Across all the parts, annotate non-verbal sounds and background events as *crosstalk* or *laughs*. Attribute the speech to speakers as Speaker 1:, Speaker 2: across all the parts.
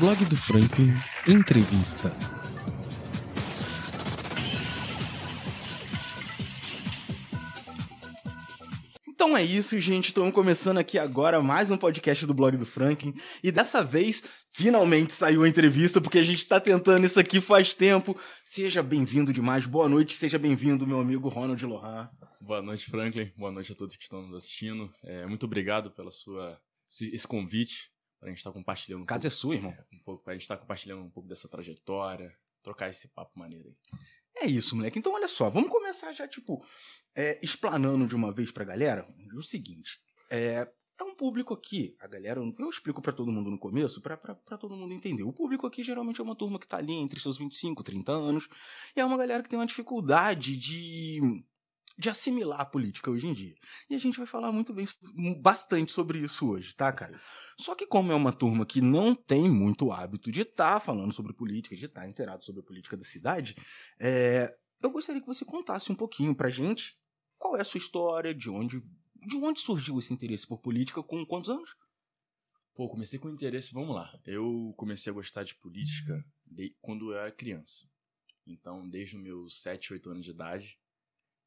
Speaker 1: Blog do Franklin Entrevista.
Speaker 2: Então é isso, gente. Estamos começando aqui agora mais um podcast do blog do Franklin. E dessa vez, finalmente saiu a entrevista, porque a gente está tentando isso aqui faz tempo. Seja bem-vindo demais. Boa noite, seja bem-vindo, meu amigo Ronald Lohan.
Speaker 3: Boa noite, Franklin. Boa noite a todos que estão nos assistindo. É, muito obrigado pela sua esse, esse convite para a gente estar tá compartilhando. Um
Speaker 2: casa é sua, irmão.
Speaker 3: Um pouco para a gente estar tá compartilhando um pouco dessa trajetória, trocar esse papo maneiro aí.
Speaker 2: É isso, moleque. Então, olha só, vamos começar já, tipo, é, explanando de uma vez pra galera o seguinte. É, é um público aqui, a galera, eu explico para todo mundo no começo, para todo mundo entender. O público aqui geralmente é uma turma que tá ali entre seus 25, 30 anos, e é uma galera que tem uma dificuldade de de assimilar a política hoje em dia. E a gente vai falar muito bem, bastante sobre isso hoje, tá, cara? Só que como é uma turma que não tem muito hábito de estar tá falando sobre política, de estar tá inteirado sobre a política da cidade, é, eu gostaria que você contasse um pouquinho pra gente qual é a sua história, de onde, de onde surgiu esse interesse por política, com quantos anos?
Speaker 3: Pô, comecei com interesse, vamos lá. Eu comecei a gostar de política de, quando eu era criança. Então, desde os meus 7, 8 anos de idade,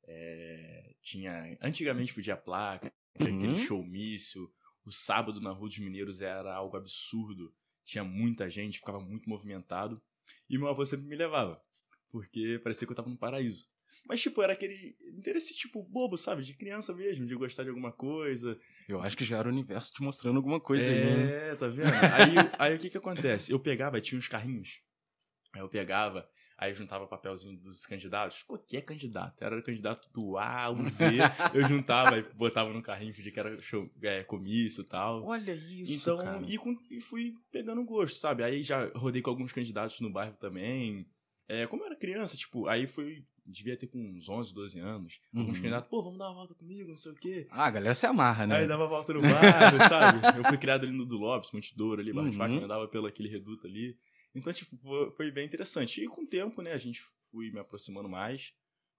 Speaker 3: é, tinha. Antigamente podia placa, uhum. aquele showmício. O sábado na Rua dos Mineiros era algo absurdo. Tinha muita gente, ficava muito movimentado. E meu avô sempre me levava. Porque parecia que eu tava no paraíso. Mas, tipo, era aquele interesse, tipo, bobo, sabe? De criança mesmo, de gostar de alguma coisa.
Speaker 2: Eu acho que já era o universo te mostrando alguma coisa
Speaker 3: é,
Speaker 2: aí.
Speaker 3: É, tá vendo? Aí, aí o que que acontece? Eu pegava, tinha uns carrinhos. Aí eu pegava Aí eu juntava papelzinho dos candidatos. Que é candidato? Era o candidato do A ao Z. *laughs* eu juntava e botava no carrinho, fingia que era show, é, comício e tal.
Speaker 2: Olha isso,
Speaker 3: Então,
Speaker 2: cara.
Speaker 3: E, com, e fui pegando gosto, sabe? Aí já rodei com alguns candidatos no bairro também. É, como eu era criança, tipo, aí fui devia ter com uns 11, 12 anos. Uhum. Alguns candidatos, pô, vamos dar uma volta comigo, não sei o quê.
Speaker 2: Ah, a galera se amarra, né?
Speaker 3: Aí dava volta no bairro, sabe? *laughs* Eu fui criado ali no do Lopes, Monte Douro, ali, Barra uhum. de andava pelo aquele reduto ali. Então, tipo, foi bem interessante. E com o tempo, né, a gente fui me aproximando mais.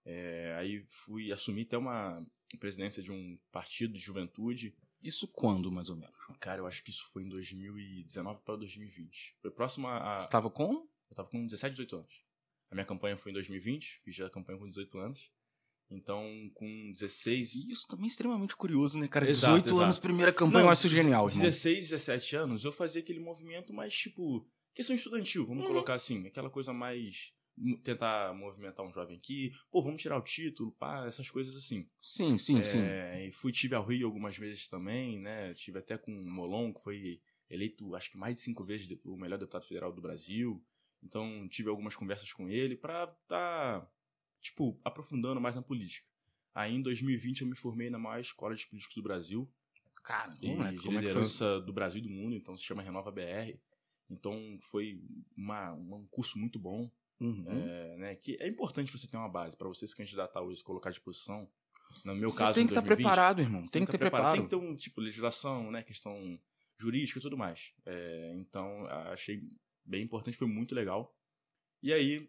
Speaker 3: É, aí fui assumir até uma presidência de um partido de juventude.
Speaker 2: Isso quando, mais ou menos?
Speaker 3: Cara, eu acho que isso foi em 2019 para 2020. Foi próximo a.
Speaker 2: Você estava com? Eu
Speaker 3: estava com 17, 18 anos. A minha campanha foi em 2020, fiz a campanha com 18 anos. Então, com 16.
Speaker 2: E isso também é extremamente curioso, né, cara? Exato, 18 exato. anos, primeira campanha, Não, eu acho genial.
Speaker 3: 16, 17 anos, eu fazia aquele movimento mais, tipo, questão estudantil, vamos uhum. colocar assim, aquela coisa mais tentar movimentar um jovem aqui, pô, vamos tirar o título, pá, essas coisas assim.
Speaker 2: Sim, sim,
Speaker 3: é,
Speaker 2: sim.
Speaker 3: E fui, tive ao Rio algumas vezes também, né, tive até com o Molon, que foi eleito, acho que mais de cinco vezes o melhor deputado federal do Brasil, então tive algumas conversas com ele para tá, tipo, aprofundando mais na política. Aí em 2020 eu me formei na maior escola de políticos do Brasil,
Speaker 2: Cara,
Speaker 3: como é, de liderança é do Brasil e do mundo, então se chama Renova BR. Então foi uma, um curso muito bom. Uhum. É, né, que é importante você ter uma base para você se candidatar hoje, se colocar à disposição. No meu
Speaker 2: você
Speaker 3: caso,
Speaker 2: tem que estar tá preparado, irmão. Tem, que ter preparado.
Speaker 3: Tem que ter um tipo legislação, né, questão jurídica e tudo mais. É, então achei bem importante, foi muito legal. E aí,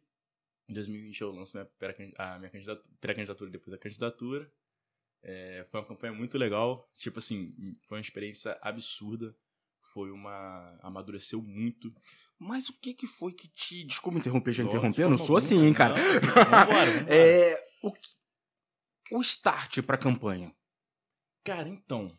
Speaker 3: em 2020 eu lanço minha, a minha pré-candidatura depois a candidatura. É, foi uma campanha muito legal. Tipo assim, foi uma experiência absurda foi uma. amadureceu muito.
Speaker 2: Mas o que que foi que te. Desculpa interromper, já interrompendo? Não sou assim, hein, cara.
Speaker 3: Não, vambora, vambora. *laughs*
Speaker 2: É, o, o start pra campanha.
Speaker 3: Cara, então.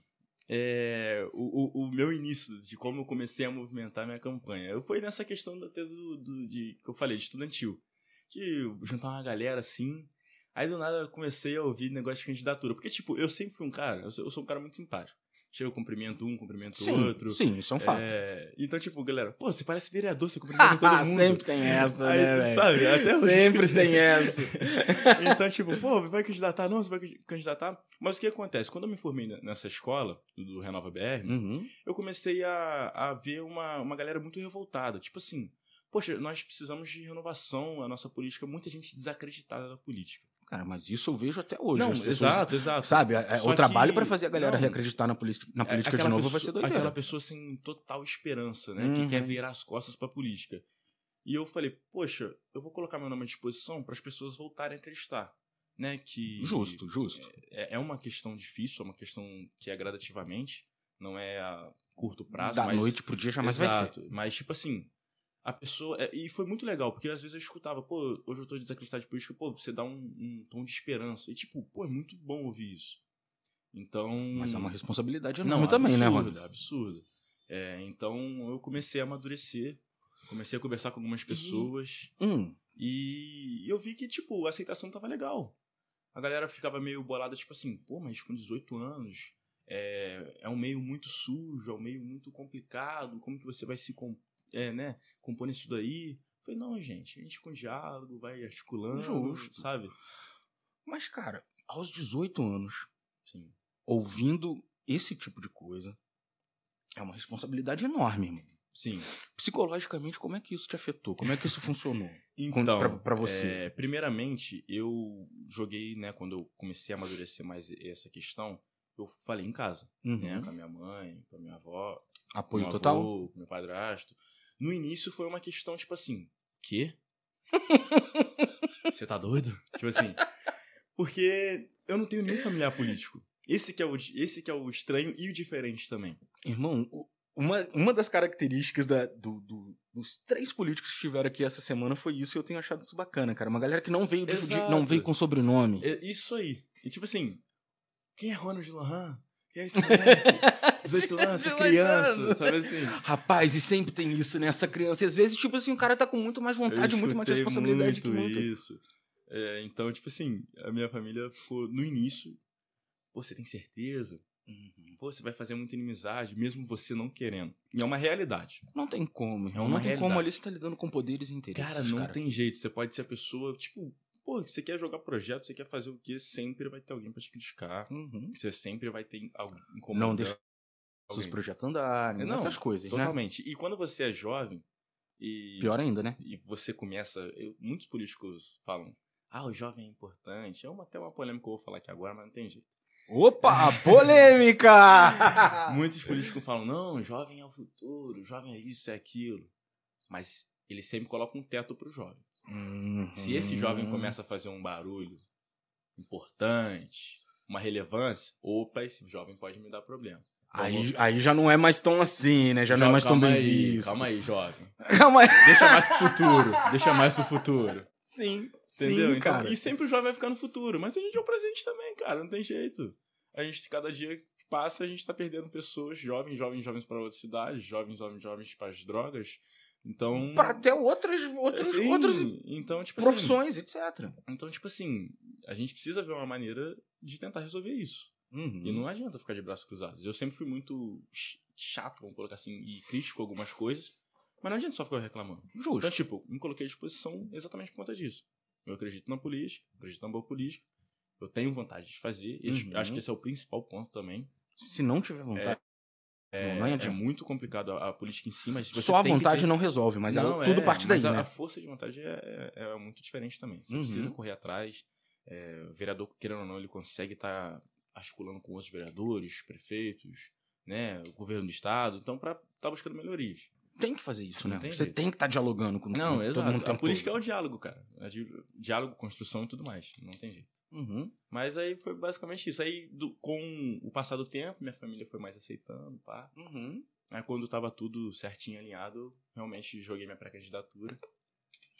Speaker 3: É, o, o, o, meu início de como eu comecei a movimentar minha campanha. Eu foi nessa questão do, do, do, de, que eu falei, de estudantil. De juntar uma galera assim. Aí do nada eu comecei a ouvir negócio de candidatura. Porque, tipo, eu sempre fui um cara, eu sou, eu sou um cara muito simpático chega, eu cumprimento um, cumprimento
Speaker 2: sim,
Speaker 3: outro.
Speaker 2: Sim, isso é um fato.
Speaker 3: É, então, tipo, galera, pô, você parece vereador, você cumprimenta *laughs* todo mundo.
Speaker 2: Sempre tem essa,
Speaker 3: Aí,
Speaker 2: né, velho?
Speaker 3: Sabe, até hoje.
Speaker 2: Sempre tem essa. *laughs*
Speaker 3: então, tipo, pô, vai candidatar? Não, você vai candidatar? Mas o que acontece? Quando eu me formei nessa escola, do Renova BR, uhum. eu comecei a, a ver uma, uma galera muito revoltada. Tipo assim, poxa, nós precisamos de renovação, a nossa política, muita gente desacreditada da política.
Speaker 2: Cara, mas isso eu vejo até hoje.
Speaker 3: Não, pessoas, exato, exato.
Speaker 2: Sabe, é, o trabalho para fazer a galera não, reacreditar na, política, na é política de novo
Speaker 3: pessoa,
Speaker 2: vai ser doideira.
Speaker 3: Aquela pessoa sem total esperança, né? Uhum. Que quer virar as costas pra política. E eu falei, poxa, eu vou colocar meu nome à disposição para as pessoas voltarem a acreditar. Né, que
Speaker 2: justo, justo.
Speaker 3: É, é uma questão difícil, é uma questão que é gradativamente, não é a curto prazo.
Speaker 2: Da
Speaker 3: mas,
Speaker 2: noite pro dia jamais exato,
Speaker 3: vai ser. Mas, tipo assim, a pessoa. é, e foi muito legal, porque às vezes eu escutava, pô, hoje eu tô desacreditado de política, pô, você dá um, um tom de esperança. E tipo, pô, é muito bom ouvir isso. Então.
Speaker 2: Mas é uma responsabilidade
Speaker 3: não,
Speaker 2: enorme também, né,
Speaker 3: absurdo,
Speaker 2: Rony?
Speaker 3: Absurdo. É, então eu comecei a amadurecer, comecei a conversar com algumas pessoas
Speaker 2: Hum,
Speaker 3: e eu vi que, tipo, a aceitação tava legal. A galera ficava meio bolada, tipo assim, pô, mas com 18 anos é, é um meio muito sujo, é um meio muito complicado, como que você vai se é, né, compor nisso daí? Eu falei, não, gente, a gente com diálogo, vai articulando,
Speaker 2: Justo.
Speaker 3: sabe?
Speaker 2: mas, cara, aos 18 anos,
Speaker 3: Sim.
Speaker 2: ouvindo esse tipo de coisa, é uma responsabilidade enorme, irmão.
Speaker 3: Sim.
Speaker 2: Psicologicamente, como é que isso te afetou? Como é que isso funcionou? *laughs*
Speaker 3: Então,
Speaker 2: pra, pra você?
Speaker 3: é, primeiramente, eu joguei, né, quando eu comecei a amadurecer mais essa questão, eu falei em casa,
Speaker 2: Uhum.
Speaker 3: né, com a minha mãe, com a minha avó,
Speaker 2: Apoio
Speaker 3: meu
Speaker 2: total?
Speaker 3: avô, com meu padrasto. No início foi uma questão, tipo assim, quê? *laughs* Você tá doido? Tipo assim, porque eu não tenho nenhum familiar político. Esse que é o, esse que é o estranho e o diferente também.
Speaker 2: Irmão, uma, uma das características da- do- do- dos três políticos que estiveram aqui essa semana foi isso e eu tenho achado isso bacana, cara. Uma galera que não veio, de, não veio com sobrenome.
Speaker 3: É isso aí. E tipo assim, quem é Ronald Lohan? *laughs* É esse moleque? 18 anos,
Speaker 2: 18
Speaker 3: criança, sabe assim?
Speaker 2: Rapaz, e sempre tem isso nessa criança. E às vezes, tipo assim, o cara tá com muito mais vontade,
Speaker 3: Eu
Speaker 2: muito mais responsabilidade que
Speaker 3: muito
Speaker 2: muito.
Speaker 3: isso. É, então, tipo assim, a minha família ficou no início. Pô, você tem certeza?
Speaker 2: Uhum.
Speaker 3: Pô, você vai fazer muita inimizade, mesmo você não querendo. E é uma realidade.
Speaker 2: Não tem como, irmão.
Speaker 3: É uma
Speaker 2: não tem como
Speaker 3: realidade.
Speaker 2: ali você tá lidando com poderes e interesses.
Speaker 3: Cara, não tem jeito. Você pode ser a pessoa, tipo, pô, você quer jogar projeto, você quer fazer o quê? Sempre vai ter alguém pra te criticar.
Speaker 2: Uhum.
Speaker 3: Você sempre vai ter alguém incomodando.
Speaker 2: Não deixa seus projetos andarem,
Speaker 3: Não,
Speaker 2: essas coisas, né?
Speaker 3: Totalmente. E quando você é jovem e,
Speaker 2: Pior ainda, né?
Speaker 3: e você começa. eu- muitos políticos falam. Ah, o jovem é importante. É uma, até uma polêmica que eu vou falar aqui agora, mas não tem jeito.
Speaker 2: Opa, polêmica! *laughs* *laughs*
Speaker 3: Muitos políticos falam, não, jovem é o futuro, jovem é isso, é aquilo. Mas eles sempre colocam um teto pro jovem.
Speaker 2: Uhum.
Speaker 3: Se esse jovem começa a fazer um barulho importante, uma relevância, opa, esse jovem pode me dar problema.
Speaker 2: Aí, aí já não é mais tão assim, né? Já não é mais tão bem
Speaker 3: aí,
Speaker 2: visto.
Speaker 3: Calma aí, jovem. *laughs*
Speaker 2: Calma aí.
Speaker 3: Deixa mais pro futuro. deixa mais pro futuro.
Speaker 2: Sim,
Speaker 3: Entendeu?
Speaker 2: sim,
Speaker 3: Então,
Speaker 2: cara.
Speaker 3: e sempre o jovem vai ficar no futuro. Mas a gente é o presente também, cara. Não tem jeito. A gente, cada dia que passa, a gente tá perdendo pessoas, jovens, jovens, jovens para outras cidades, jovens, jovens, jovens para as drogas. Então.
Speaker 2: Pra até outras, outras,
Speaker 3: Sim,
Speaker 2: outras
Speaker 3: então, tipo assim,
Speaker 2: profissões, etc.
Speaker 3: então, tipo assim, a gente precisa ver uma maneira de tentar resolver isso.
Speaker 2: Uhum.
Speaker 3: E não adianta ficar de braços cruzados. Eu sempre fui muito ch- chato, vamos colocar assim, e crítico com algumas coisas. Mas não adianta só ficar reclamando.
Speaker 2: Justo.
Speaker 3: Então, tipo, me coloquei à disposição exatamente por conta disso. Eu acredito na política, acredito na boa política. Eu tenho vontade de fazer.
Speaker 2: Uhum.
Speaker 3: Acho que esse é o principal ponto também.
Speaker 2: Se não tiver vontade,
Speaker 3: É,
Speaker 2: Não, não
Speaker 3: é
Speaker 2: adianta.
Speaker 3: muito complicado a, a política em si, mas
Speaker 2: só a vontade
Speaker 3: ter-
Speaker 2: não resolve, mas
Speaker 3: Não,
Speaker 2: tudo
Speaker 3: é,
Speaker 2: parte daí,
Speaker 3: mas a,
Speaker 2: né?
Speaker 3: a força de vontade é, é- é muito diferente também. Você
Speaker 2: Uhum.
Speaker 3: precisa correr atrás. É, o vereador, querendo ou não, ele consegue estar articulando com outros vereadores, prefeitos, né, o governo do estado, então para estar buscando melhorias.
Speaker 2: Tem que fazer isso,
Speaker 3: Não
Speaker 2: né?
Speaker 3: tem
Speaker 2: Você
Speaker 3: jeito.
Speaker 2: tem que estar dialogando com,
Speaker 3: Não,
Speaker 2: com
Speaker 3: exato.
Speaker 2: todo mundo o
Speaker 3: a política
Speaker 2: todo.
Speaker 3: é o diálogo, cara. É di- diálogo, construção e tudo mais. Não tem jeito.
Speaker 2: Uhum.
Speaker 3: Mas aí foi basicamente isso. Aí, do- com o passar do tempo, minha família foi mais aceitando, pá.
Speaker 2: Uhum.
Speaker 3: Aí quando tava tudo certinho, alinhado, eu realmente joguei minha pré-candidatura.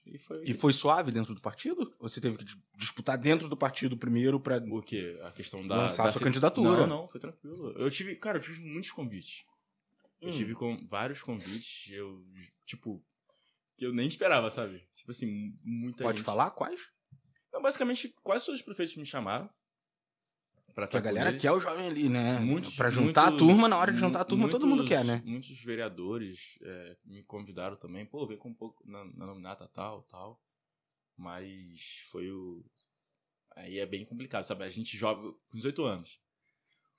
Speaker 3: E foi...
Speaker 2: E foi suave dentro do partido? Ou você teve que dis- disputar dentro do partido primeiro pra.
Speaker 3: O quê? A questão da...
Speaker 2: Lançar
Speaker 3: da
Speaker 2: sua
Speaker 3: se-
Speaker 2: candidatura.
Speaker 3: Não, não, foi tranquilo. Eu tive, cara, eu tive muitos convites. Eu
Speaker 2: Hum.
Speaker 3: tive com vários convites, eu, tipo, que eu nem esperava, sabe? Tipo assim, muita
Speaker 2: Pode
Speaker 3: gente...
Speaker 2: falar quais?
Speaker 3: Basicamente, quase todos os prefeitos me chamaram. Pra
Speaker 2: Que a galera
Speaker 3: eles.
Speaker 2: quer o jovem ali, né?
Speaker 3: Muitos-
Speaker 2: pra juntar
Speaker 3: muitos-
Speaker 2: a turma, na hora de juntar a turma, todo mundo
Speaker 3: muitos-
Speaker 2: quer, né?
Speaker 3: Muitos vereadores é, me convidaram também. Pô, vem com um pouco na, na nominata tal, tal. Mas foi o... Aí é bem complicado, sabe? A gente joga com 18 anos.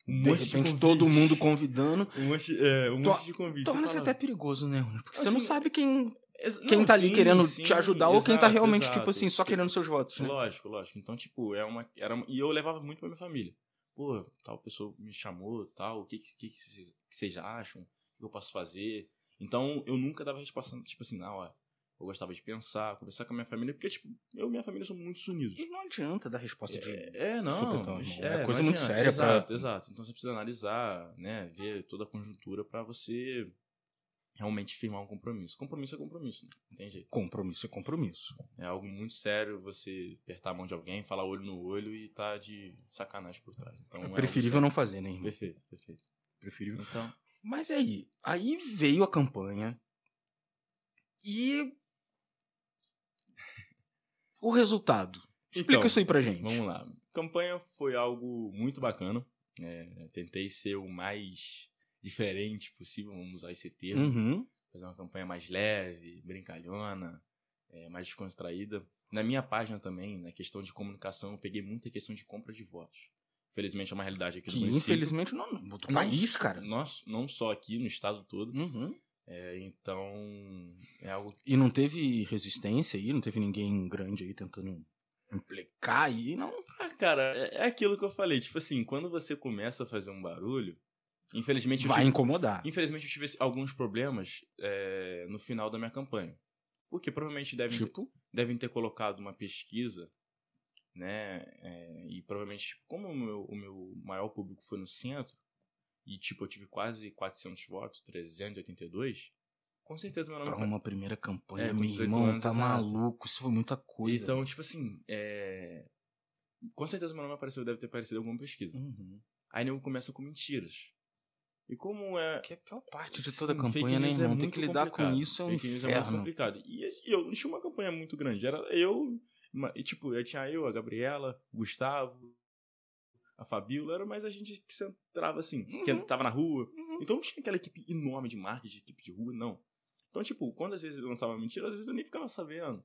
Speaker 3: Um
Speaker 2: De repente,
Speaker 3: convite.
Speaker 2: todo mundo convidando.
Speaker 3: Um monte, é, um monte de convites. Você
Speaker 2: Torna-se até perigoso, né? Porque você não
Speaker 3: Assim,
Speaker 2: sabe quem,
Speaker 3: Ex-
Speaker 2: quem
Speaker 3: não,
Speaker 2: tá ali
Speaker 3: sim,
Speaker 2: querendo
Speaker 3: sim,
Speaker 2: te ajudar ou quem tá
Speaker 3: exato,
Speaker 2: realmente,
Speaker 3: exato.
Speaker 2: tipo assim, só querendo seus votos, né?
Speaker 3: Lógico, lógico. Então, tipo, é uma, era uma- E eu levava muito pra minha família. Pô, tal pessoa me chamou, tal, o que, que, que, vocês- acham? O que eu posso fazer? Então, eu nunca dava resposta, tipo assim, não, ó. Eu gostava de pensar, conversar com a minha família, porque, tipo, eu e minha família somos muito unidos.
Speaker 2: E não adianta dar resposta de.
Speaker 3: É, não.
Speaker 2: supetão,
Speaker 3: mas-
Speaker 2: irmão. É
Speaker 3: não
Speaker 2: coisa muito séria pra-
Speaker 3: Exato, exato. Então você precisa analisar, né? Ver toda a conjuntura pra você realmente firmar um compromisso. Compromisso é compromisso, né? não tem jeito.
Speaker 2: Compromisso é compromisso.
Speaker 3: É algo muito sério você apertar a mão de alguém, falar olho no olho e tá de sacanagem por trás. Então,
Speaker 2: É preferível
Speaker 3: sério.
Speaker 2: não fazer, né, irmão?
Speaker 3: Perfeito, perfeito.
Speaker 2: Preferível.
Speaker 3: Então,
Speaker 2: Mas aí, aí veio a campanha e o resultado. Explica
Speaker 3: Então,
Speaker 2: isso aí pra gente.
Speaker 3: vamos lá. Campanha foi algo muito bacana. É, tentei ser o mais diferente possível, vamos usar esse termo.
Speaker 2: Uhum.
Speaker 3: fazer uma campanha mais leve, brincalhona, é, mais descontraída. Na minha página também, na questão de comunicação, eu peguei muita questão de compra de votos. Infelizmente é uma realidade aqui no
Speaker 2: Que
Speaker 3: município.
Speaker 2: infelizmente não, no outro
Speaker 3: Não-
Speaker 2: país, cara.
Speaker 3: Nós, não só aqui, no estado todo.
Speaker 2: Uhum.
Speaker 3: É, então, é algo
Speaker 2: E não teve resistência aí, não teve ninguém grande aí tentando implicar aí, não.
Speaker 3: Ah, cara, é, é aquilo que eu falei. Tipo assim, quando você começa a fazer um barulho, infelizmente
Speaker 2: Vai
Speaker 3: tive,
Speaker 2: incomodar.
Speaker 3: infelizmente eu tive alguns problemas é, no final da minha campanha. Porque provavelmente devem, ter-
Speaker 2: Tipo,
Speaker 3: devem ter colocado uma pesquisa, né? é, e provavelmente, como o meu, o meu maior público foi no centro, e tipo, eu tive quase 400 votos, 382, com certeza meu nome
Speaker 2: pra uma primeira campanha,
Speaker 3: É,
Speaker 2: meu
Speaker 3: 18
Speaker 2: irmão,
Speaker 3: anos,
Speaker 2: tá
Speaker 3: exato.
Speaker 2: maluco, isso foi muita coisa.
Speaker 3: Então, tipo assim, é... com certeza meu nome apareceu, deve ter aparecido em alguma pesquisa.
Speaker 2: Uhum.
Speaker 3: Aí nego começa com mentiras. E como é.
Speaker 2: Que é a pior parte de
Speaker 3: Sim,
Speaker 2: toda a campanha, né,
Speaker 3: é
Speaker 2: irmão? Tem
Speaker 3: muito
Speaker 2: que lidar com isso, é um
Speaker 3: Fake news é muito
Speaker 2: inferno.
Speaker 3: complicado. E, e eu não tinha uma campanha muito grande. Era eu, e, tipo, eu tinha eu, a Gabriela, o Gustavo, a Fabíola, era mais a gente que centrava assim, que
Speaker 2: Uhum.
Speaker 3: tava na rua.
Speaker 2: Uhum.
Speaker 3: Então não tinha aquela equipe enorme de marketing, equipe de rua, não. Então, tipo, quando às vezes eu lançava mentira, às vezes eu nem ficava sabendo.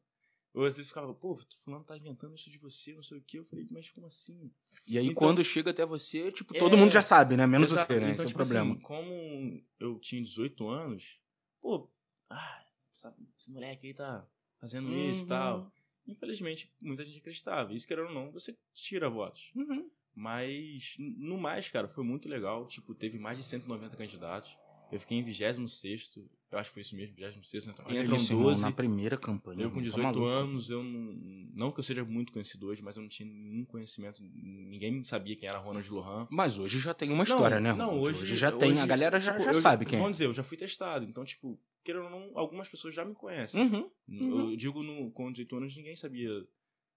Speaker 3: Ou às vezes ficava, pô, fulano tá inventando isso de você, não sei o quê. Eu falei, mas como assim?
Speaker 2: E aí,
Speaker 3: Então-
Speaker 2: quando chega até você, tipo,
Speaker 3: É.
Speaker 2: todo mundo já sabe, né? Menos
Speaker 3: Exato.
Speaker 2: você, né?
Speaker 3: Então,
Speaker 2: Esse é o
Speaker 3: tipo
Speaker 2: problema.
Speaker 3: assim, como eu tinha 18 anos, pô, ah, sabe, esse moleque aí tá fazendo isso
Speaker 2: Uhum.
Speaker 3: e tal. Infelizmente, muita gente acreditava. Isso, querendo ou não, você tira votos.
Speaker 2: Uhum.
Speaker 3: Mas, no mais, cara, foi muito legal. Tipo, teve mais de 190 candidatos. Eu fiquei em 26 eu acho que foi isso mesmo, 26 Entram,
Speaker 2: Olha
Speaker 3: entram
Speaker 2: isso, irmão,
Speaker 3: 12.
Speaker 2: na primeira campanha.
Speaker 3: Eu com
Speaker 2: irmão, tá
Speaker 3: 18
Speaker 2: maluco.
Speaker 3: anos, eu não, não que eu seja muito conhecido hoje, mas eu não tinha nenhum conhecimento, ninguém sabia quem era Ronald Lohan.
Speaker 2: Mas hoje já tem uma história, né,
Speaker 3: Não,
Speaker 2: Ronald?
Speaker 3: hoje,
Speaker 2: já tem, a
Speaker 3: hoje,
Speaker 2: galera já,
Speaker 3: tipo,
Speaker 2: já
Speaker 3: eu
Speaker 2: sabe quem é.
Speaker 3: Vamos dizer, eu já fui testado, então, tipo, querendo ou não, algumas pessoas já me conhecem.
Speaker 2: Uhum. uhum.
Speaker 3: Eu digo, no, com 18 anos, ninguém sabia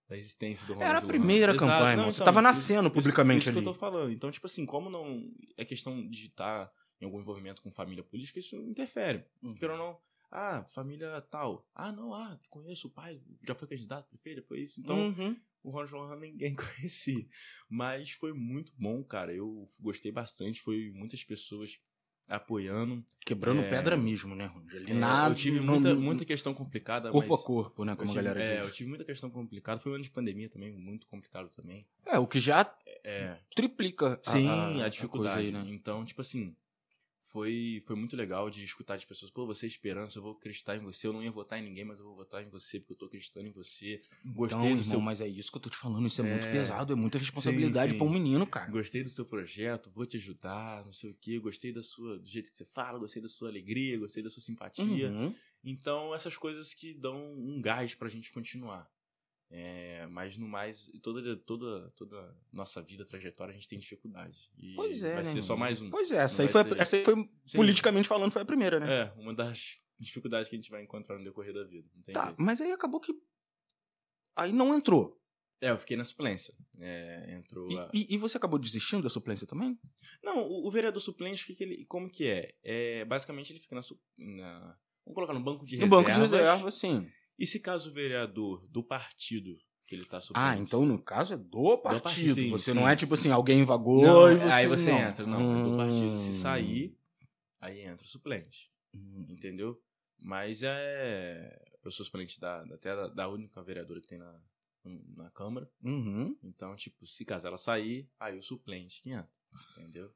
Speaker 3: da existência do Ronald
Speaker 2: Era a
Speaker 3: Lohan.
Speaker 2: primeira
Speaker 3: Exato,
Speaker 2: campanha,
Speaker 3: não,
Speaker 2: irmão. Você
Speaker 3: então,
Speaker 2: tava
Speaker 3: isso-
Speaker 2: nascendo
Speaker 3: isso-
Speaker 2: publicamente
Speaker 3: isso
Speaker 2: ali.
Speaker 3: que eu tô falando. Então, tipo assim, como não é questão de estar em algum envolvimento com família política, isso interfere.
Speaker 2: Uhum.
Speaker 3: Querendo ou não, ah, família tal. Ah, não, ah, conheço o pai, já foi candidato, prefeito, já foi isso. Então,
Speaker 2: Uhum.
Speaker 3: o Ronald Lohan ninguém *laughs* conhecia. Mas foi muito bom, cara. Eu gostei bastante. Foi muitas pessoas apoiando.
Speaker 2: Quebrando
Speaker 3: É.
Speaker 2: pedra mesmo, né? Ali
Speaker 3: É,
Speaker 2: nada.
Speaker 3: eu tive
Speaker 2: no-
Speaker 3: muita, muita questão complicada.
Speaker 2: corpo a corpo, né? Como
Speaker 3: tive,
Speaker 2: a galera
Speaker 3: é,
Speaker 2: diz.
Speaker 3: eu tive muita questão complicada. Foi um ano de pandemia também, muito complicado também.
Speaker 2: É, o que já
Speaker 3: É,
Speaker 2: triplica a-
Speaker 3: sim,
Speaker 2: a,
Speaker 3: a, dificuldade.
Speaker 2: coisa aí, né?
Speaker 3: Então, tipo assim, foi, foi muito legal de escutar de pessoas, pô, você é esperança, eu vou acreditar em você, eu não ia votar em ninguém, mas eu vou votar em você porque eu tô acreditando em você. Gostei
Speaker 2: então,
Speaker 3: do
Speaker 2: irmão,
Speaker 3: seu
Speaker 2: mas é isso que eu tô te falando. Isso é, muito
Speaker 3: É.
Speaker 2: pesado, é muita responsabilidade pra um menino, cara.
Speaker 3: Gostei do seu projeto, vou te ajudar, não sei o quê. Gostei da sua, do jeito que você fala, gostei da sua alegria, gostei da sua simpatia.
Speaker 2: Uhum.
Speaker 3: Então, essas coisas que dão um gás pra gente continuar. É, mas no mais, toda, toda, toda nossa vida, trajetória, a gente tem dificuldade. E
Speaker 2: Pois é,
Speaker 3: vai
Speaker 2: né?
Speaker 3: ser só mais um.
Speaker 2: Pois é, essa aí, foi,
Speaker 3: ser-
Speaker 2: essa aí foi,
Speaker 3: Sim.
Speaker 2: politicamente falando, foi a primeira, né?
Speaker 3: É, uma das dificuldades que a gente vai encontrar no decorrer da vida.
Speaker 2: Tá,
Speaker 3: jeito.
Speaker 2: mas aí acabou que. Aí não entrou.
Speaker 3: É, eu fiquei na suplência. É, entrou
Speaker 2: E,
Speaker 3: a...
Speaker 2: e- e você acabou desistindo da suplência também?
Speaker 3: Não, o, o vereador suplente, que que ele, como que é? é? Basicamente, ele fica na, su- na- Vamos colocar no banco de
Speaker 2: No
Speaker 3: reservas.
Speaker 2: banco de reserva, sim.
Speaker 3: E se caso o vereador do partido que ele tá suplente...
Speaker 2: Ah, então no caso é do partido.
Speaker 3: partido, sim,
Speaker 2: você
Speaker 3: sim.
Speaker 2: não é tipo assim, alguém vagou
Speaker 3: Não,
Speaker 2: e você.
Speaker 3: aí você
Speaker 2: não.
Speaker 3: entra. Não, é do partido. Se
Speaker 2: Hum.
Speaker 3: sair, aí entra o suplente.
Speaker 2: Hum.
Speaker 3: Entendeu? Mas é... Eu sou suplente da, da- até da, da única vereadora que tem na, na Câmara.
Speaker 2: Uhum.
Speaker 3: Então, tipo, se caso ela sair, aí o suplente que entra. Entendeu?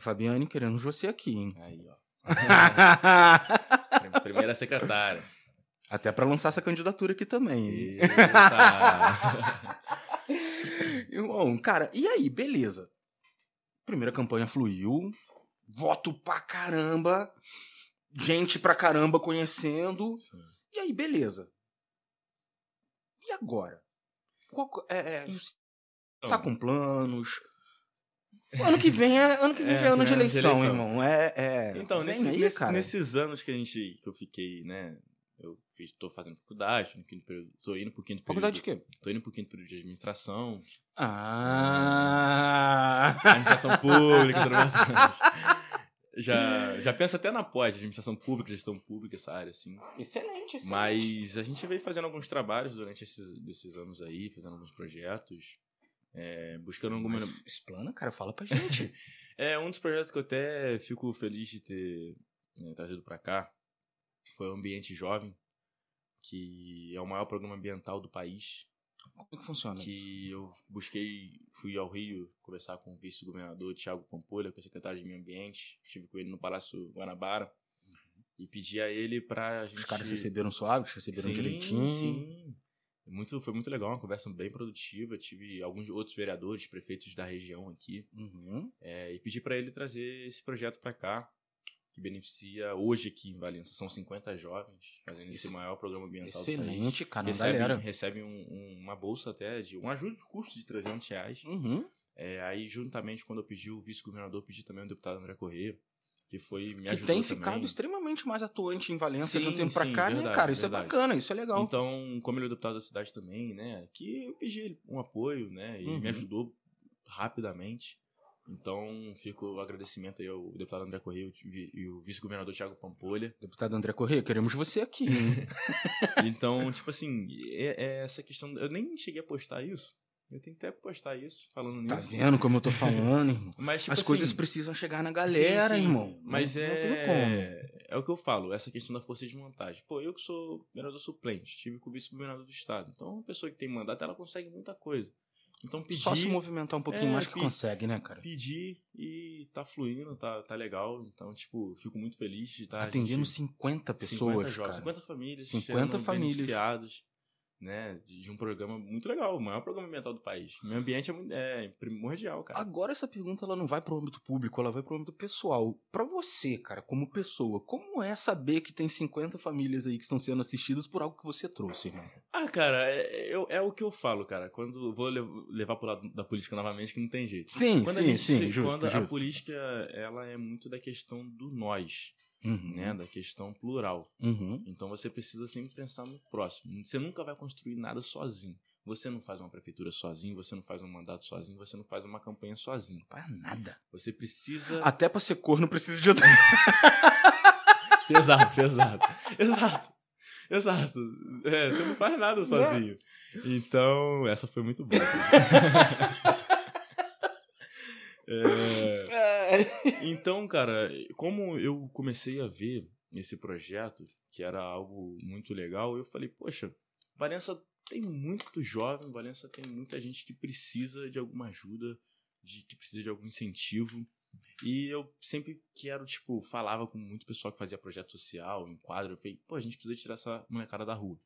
Speaker 2: Fabiane, queremos você aqui, hein?
Speaker 3: Aí, ó. *laughs* Primeira secretária.
Speaker 2: Até pra lançar essa candidatura aqui também. *laughs* Irmão, cara, e aí, beleza. Primeira campanha fluiu. Voto pra caramba. Gente pra caramba conhecendo.
Speaker 3: Sim.
Speaker 2: E aí, beleza. E agora? Qual, é, é, tá com planos? Ano que vem é ano, que vem *laughs*
Speaker 3: É,
Speaker 2: é ano de
Speaker 3: ano de
Speaker 2: eleição,
Speaker 3: eleição.
Speaker 2: irmão. É, é...
Speaker 3: Então, nesse-
Speaker 2: aí,
Speaker 3: nesse- nesses anos que a gente que eu fiquei, né? Eu fiz, tô fazendo faculdade, no quinto período, tô indo pro quinto período.
Speaker 2: Faculdade de quê?
Speaker 3: Tô indo pro quinto período de administração,
Speaker 2: Ah...
Speaker 3: administração pública, tudo mais. *laughs* Já, já penso até na pós, administração pública, gestão pública, essa área, assim.
Speaker 2: Excelente, excelente.
Speaker 3: Mas a gente veio fazendo alguns trabalhos durante esses, esses anos aí, fazendo alguns projetos, é, buscando alguma.
Speaker 2: Mas explana, cara, fala pra *laughs* gente.
Speaker 3: É, um dos projetos que eu até fico feliz de ter né, trazido pra cá foi o Ambiente Jovem, que é o maior programa ambiental do país.
Speaker 2: Como é que funciona?
Speaker 3: Que eu busquei, fui ao Rio conversar com o vice-governador Tiago Pampolha, que é o secretário de Meio Ambiente. Estive com ele no Palácio Guanabara. E pedi a ele pra gente.
Speaker 2: Os caras receberam suave, receberam
Speaker 3: Sim,
Speaker 2: direitinho.
Speaker 3: Sim. Muito, foi muito legal, uma conversa bem produtiva. Tive alguns outros vereadores, prefeitos da região aqui.
Speaker 2: Uhum.
Speaker 3: É, e pedi para ele trazer esse projeto para cá, que beneficia hoje aqui em Valença. São 50 jovens fazendo esse
Speaker 2: Ex-
Speaker 3: maior programa ambiental do
Speaker 2: Excelente,
Speaker 3: país.
Speaker 2: cara, não
Speaker 3: Recebem,
Speaker 2: galera.
Speaker 3: recebem um- um- uma bolsa até de um ajuda de custo de 300 reais.
Speaker 2: Uhum.
Speaker 3: É, aí, juntamente, quando eu pedi o vice-governador, pedi também o deputado André Corrêa, que foi me
Speaker 2: Que
Speaker 3: ajudou
Speaker 2: tem
Speaker 3: também.
Speaker 2: ficado extremamente mais atuante em Valência de um
Speaker 3: Sim,
Speaker 2: tempo
Speaker 3: sim,
Speaker 2: cá, né,
Speaker 3: verdade,
Speaker 2: cara? Isso
Speaker 3: verdade.
Speaker 2: é bacana, isso é legal.
Speaker 3: Então, como ele é deputado da cidade também, né? Que eu pedi ele um apoio, né? E
Speaker 2: Uhum.
Speaker 3: me ajudou rapidamente. Então, fica o agradecimento aí ao deputado André Correia e o vice-governador Thiago Pampolha.
Speaker 2: Deputado André Corrêa, queremos você aqui. hein? *laughs*
Speaker 3: Então, tipo assim, é, é essa questão. Eu nem cheguei a postar isso. Eu tenho que até postar isso, falando
Speaker 2: tá
Speaker 3: nisso.
Speaker 2: vendo como eu tô falando, irmão? *laughs*
Speaker 3: Mas, tipo
Speaker 2: As
Speaker 3: assim,
Speaker 2: coisas precisam chegar na galera,
Speaker 3: sim, sim.
Speaker 2: irmão.
Speaker 3: Mas
Speaker 2: não,
Speaker 3: é.
Speaker 2: não tem como.
Speaker 3: É o que eu falo, essa questão da força de montagem. Pô, eu que sou vereador suplente, estive com o vice-governador do estado. Então, uma pessoa que tem mandato, ela consegue muita coisa. Então, pedir.
Speaker 2: Só se movimentar um pouquinho
Speaker 3: É,
Speaker 2: mais que
Speaker 3: pe-
Speaker 2: consegue, né, cara?
Speaker 3: pedir e tá fluindo, tá, tá legal. Então, tipo, fico muito feliz de estar
Speaker 2: Atendendo
Speaker 3: gente-
Speaker 2: 50
Speaker 3: 50
Speaker 2: pessoas,
Speaker 3: jovens,
Speaker 2: cara.
Speaker 3: 50 famílias,
Speaker 2: 50
Speaker 3: sendo
Speaker 2: famílias.
Speaker 3: Né, de, de um programa muito legal, o maior programa ambiental do país. O meio ambiente é, muito- é primordial, cara.
Speaker 2: Agora essa pergunta ela não vai pro âmbito público, ela vai pro âmbito pessoal. Pra você, cara, como pessoa, como é saber que tem 50 famílias aí que estão sendo assistidas por algo que você trouxe, irmão?
Speaker 3: Ah, cara, é, eu- é o que eu falo, cara. Quando vou lev- levar pro lado da política novamente, que não tem jeito.
Speaker 2: Sim,
Speaker 3: Quando a
Speaker 2: sim,
Speaker 3: gente
Speaker 2: sim,
Speaker 3: che-
Speaker 2: justo,
Speaker 3: quando a
Speaker 2: justo.
Speaker 3: política, ela é muito da questão do nós,
Speaker 2: Uhum,
Speaker 3: né, da questão plural.
Speaker 2: uhum.
Speaker 3: Então você precisa sempre pensar no próximo. Você nunca vai construir nada sozinho. Você não faz uma prefeitura sozinho, você não faz um mandato sozinho, você não faz uma campanha sozinho.
Speaker 2: Para nada.
Speaker 3: Você precisa.
Speaker 2: Até pra ser corno precisa de outra. *laughs*
Speaker 3: Pesado, pesado. Exato. Exato. É, você não faz nada sozinho. Então, essa foi muito boa. *laughs* É, *laughs* então, cara, como eu comecei a ver esse projeto, que era algo muito legal, eu falei, poxa, Valença tem muito jovem, Valença tem muita gente que precisa de alguma ajuda, de, que precisa de algum incentivo. E eu sempre quero, tipo, falava com muito pessoal que fazia projeto social, em quadro, eu falei, pô, a gente precisa tirar essa molecada da rua.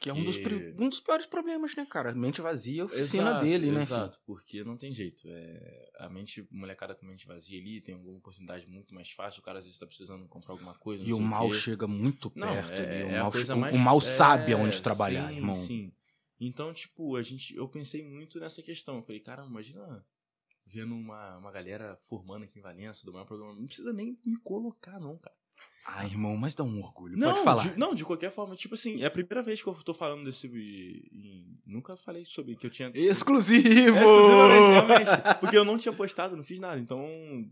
Speaker 2: Que é um dos,
Speaker 3: Porque-
Speaker 2: um dos piores problemas, né, cara? Mente vazia, a oficina
Speaker 3: Exato,
Speaker 2: dele, né?
Speaker 3: Exato, porque não tem jeito. É, a mente, molecada com mente vazia ali tem alguma oportunidade muito mais fácil. O cara às vezes tá precisando comprar alguma coisa.
Speaker 2: E o mal chega muito
Speaker 3: Não,
Speaker 2: perto
Speaker 3: é.
Speaker 2: O
Speaker 3: é
Speaker 2: mal, o-
Speaker 3: mais-
Speaker 2: o mal
Speaker 3: é,
Speaker 2: sabe aonde trabalhar,
Speaker 3: sim,
Speaker 2: irmão.
Speaker 3: Sim. Então, tipo, a gente, eu pensei muito nessa questão. Eu falei, cara, imagina vendo uma, uma galera formando aqui em Valença, do maior programa. Não precisa nem me colocar, não, cara.
Speaker 2: Ah, irmão, mas dá um orgulho.
Speaker 3: Não,
Speaker 2: Pode falar.
Speaker 3: De, não, de qualquer forma, tipo assim, é a primeira vez que eu tô falando desse. nunca falei sobre que eu tinha.
Speaker 2: Exclusivo!
Speaker 3: É, exclusivamente, realmente. Porque eu não tinha postado, não fiz nada. Então,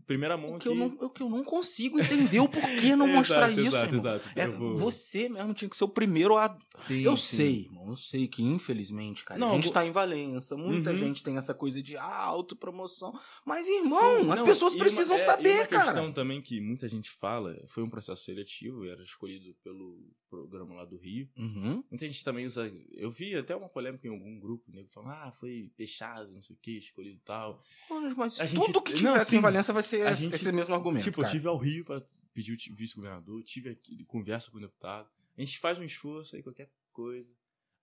Speaker 3: primeira mão
Speaker 2: O
Speaker 3: aqui.
Speaker 2: que, eu não, o que eu não consigo entender o porquê *laughs* não mostrar
Speaker 3: Exato,
Speaker 2: isso,
Speaker 3: exato, exato.
Speaker 2: É,
Speaker 3: vou-
Speaker 2: Você mesmo tinha que ser o primeiro a.
Speaker 3: Sim,
Speaker 2: eu
Speaker 3: sim.
Speaker 2: sei, irmão. Eu sei que, infelizmente, cara,
Speaker 3: Não,
Speaker 2: a gente
Speaker 3: eu-
Speaker 2: tá em Valença. Muita
Speaker 3: Uhum.
Speaker 2: gente tem essa coisa de ah, autopromoção. Mas, irmão,
Speaker 3: Sim,
Speaker 2: as
Speaker 3: não,
Speaker 2: pessoas precisam
Speaker 3: uma- é, e
Speaker 2: saber,
Speaker 3: uma
Speaker 2: cara.
Speaker 3: questão também que muita gente fala, foi um processo seletivo, era escolhido pelo programa lá do Rio.
Speaker 2: Uhum.
Speaker 3: Muita gente também usa. Eu vi até uma polêmica em algum grupo, nego falando, ah, foi fechado, não sei o que, escolhido e tal.
Speaker 2: Mas
Speaker 3: A gente-
Speaker 2: tudo que
Speaker 3: não,
Speaker 2: tiver aqui
Speaker 3: sim.
Speaker 2: em Valença vai ser
Speaker 3: A
Speaker 2: esse,
Speaker 3: gente-
Speaker 2: esse mesmo argumento.
Speaker 3: tipo, eu
Speaker 2: cara.
Speaker 3: tive ao Rio pra pedir o vice-governador, tive aqui, conversa com o deputado. A gente faz um esforço aí, qualquer coisa.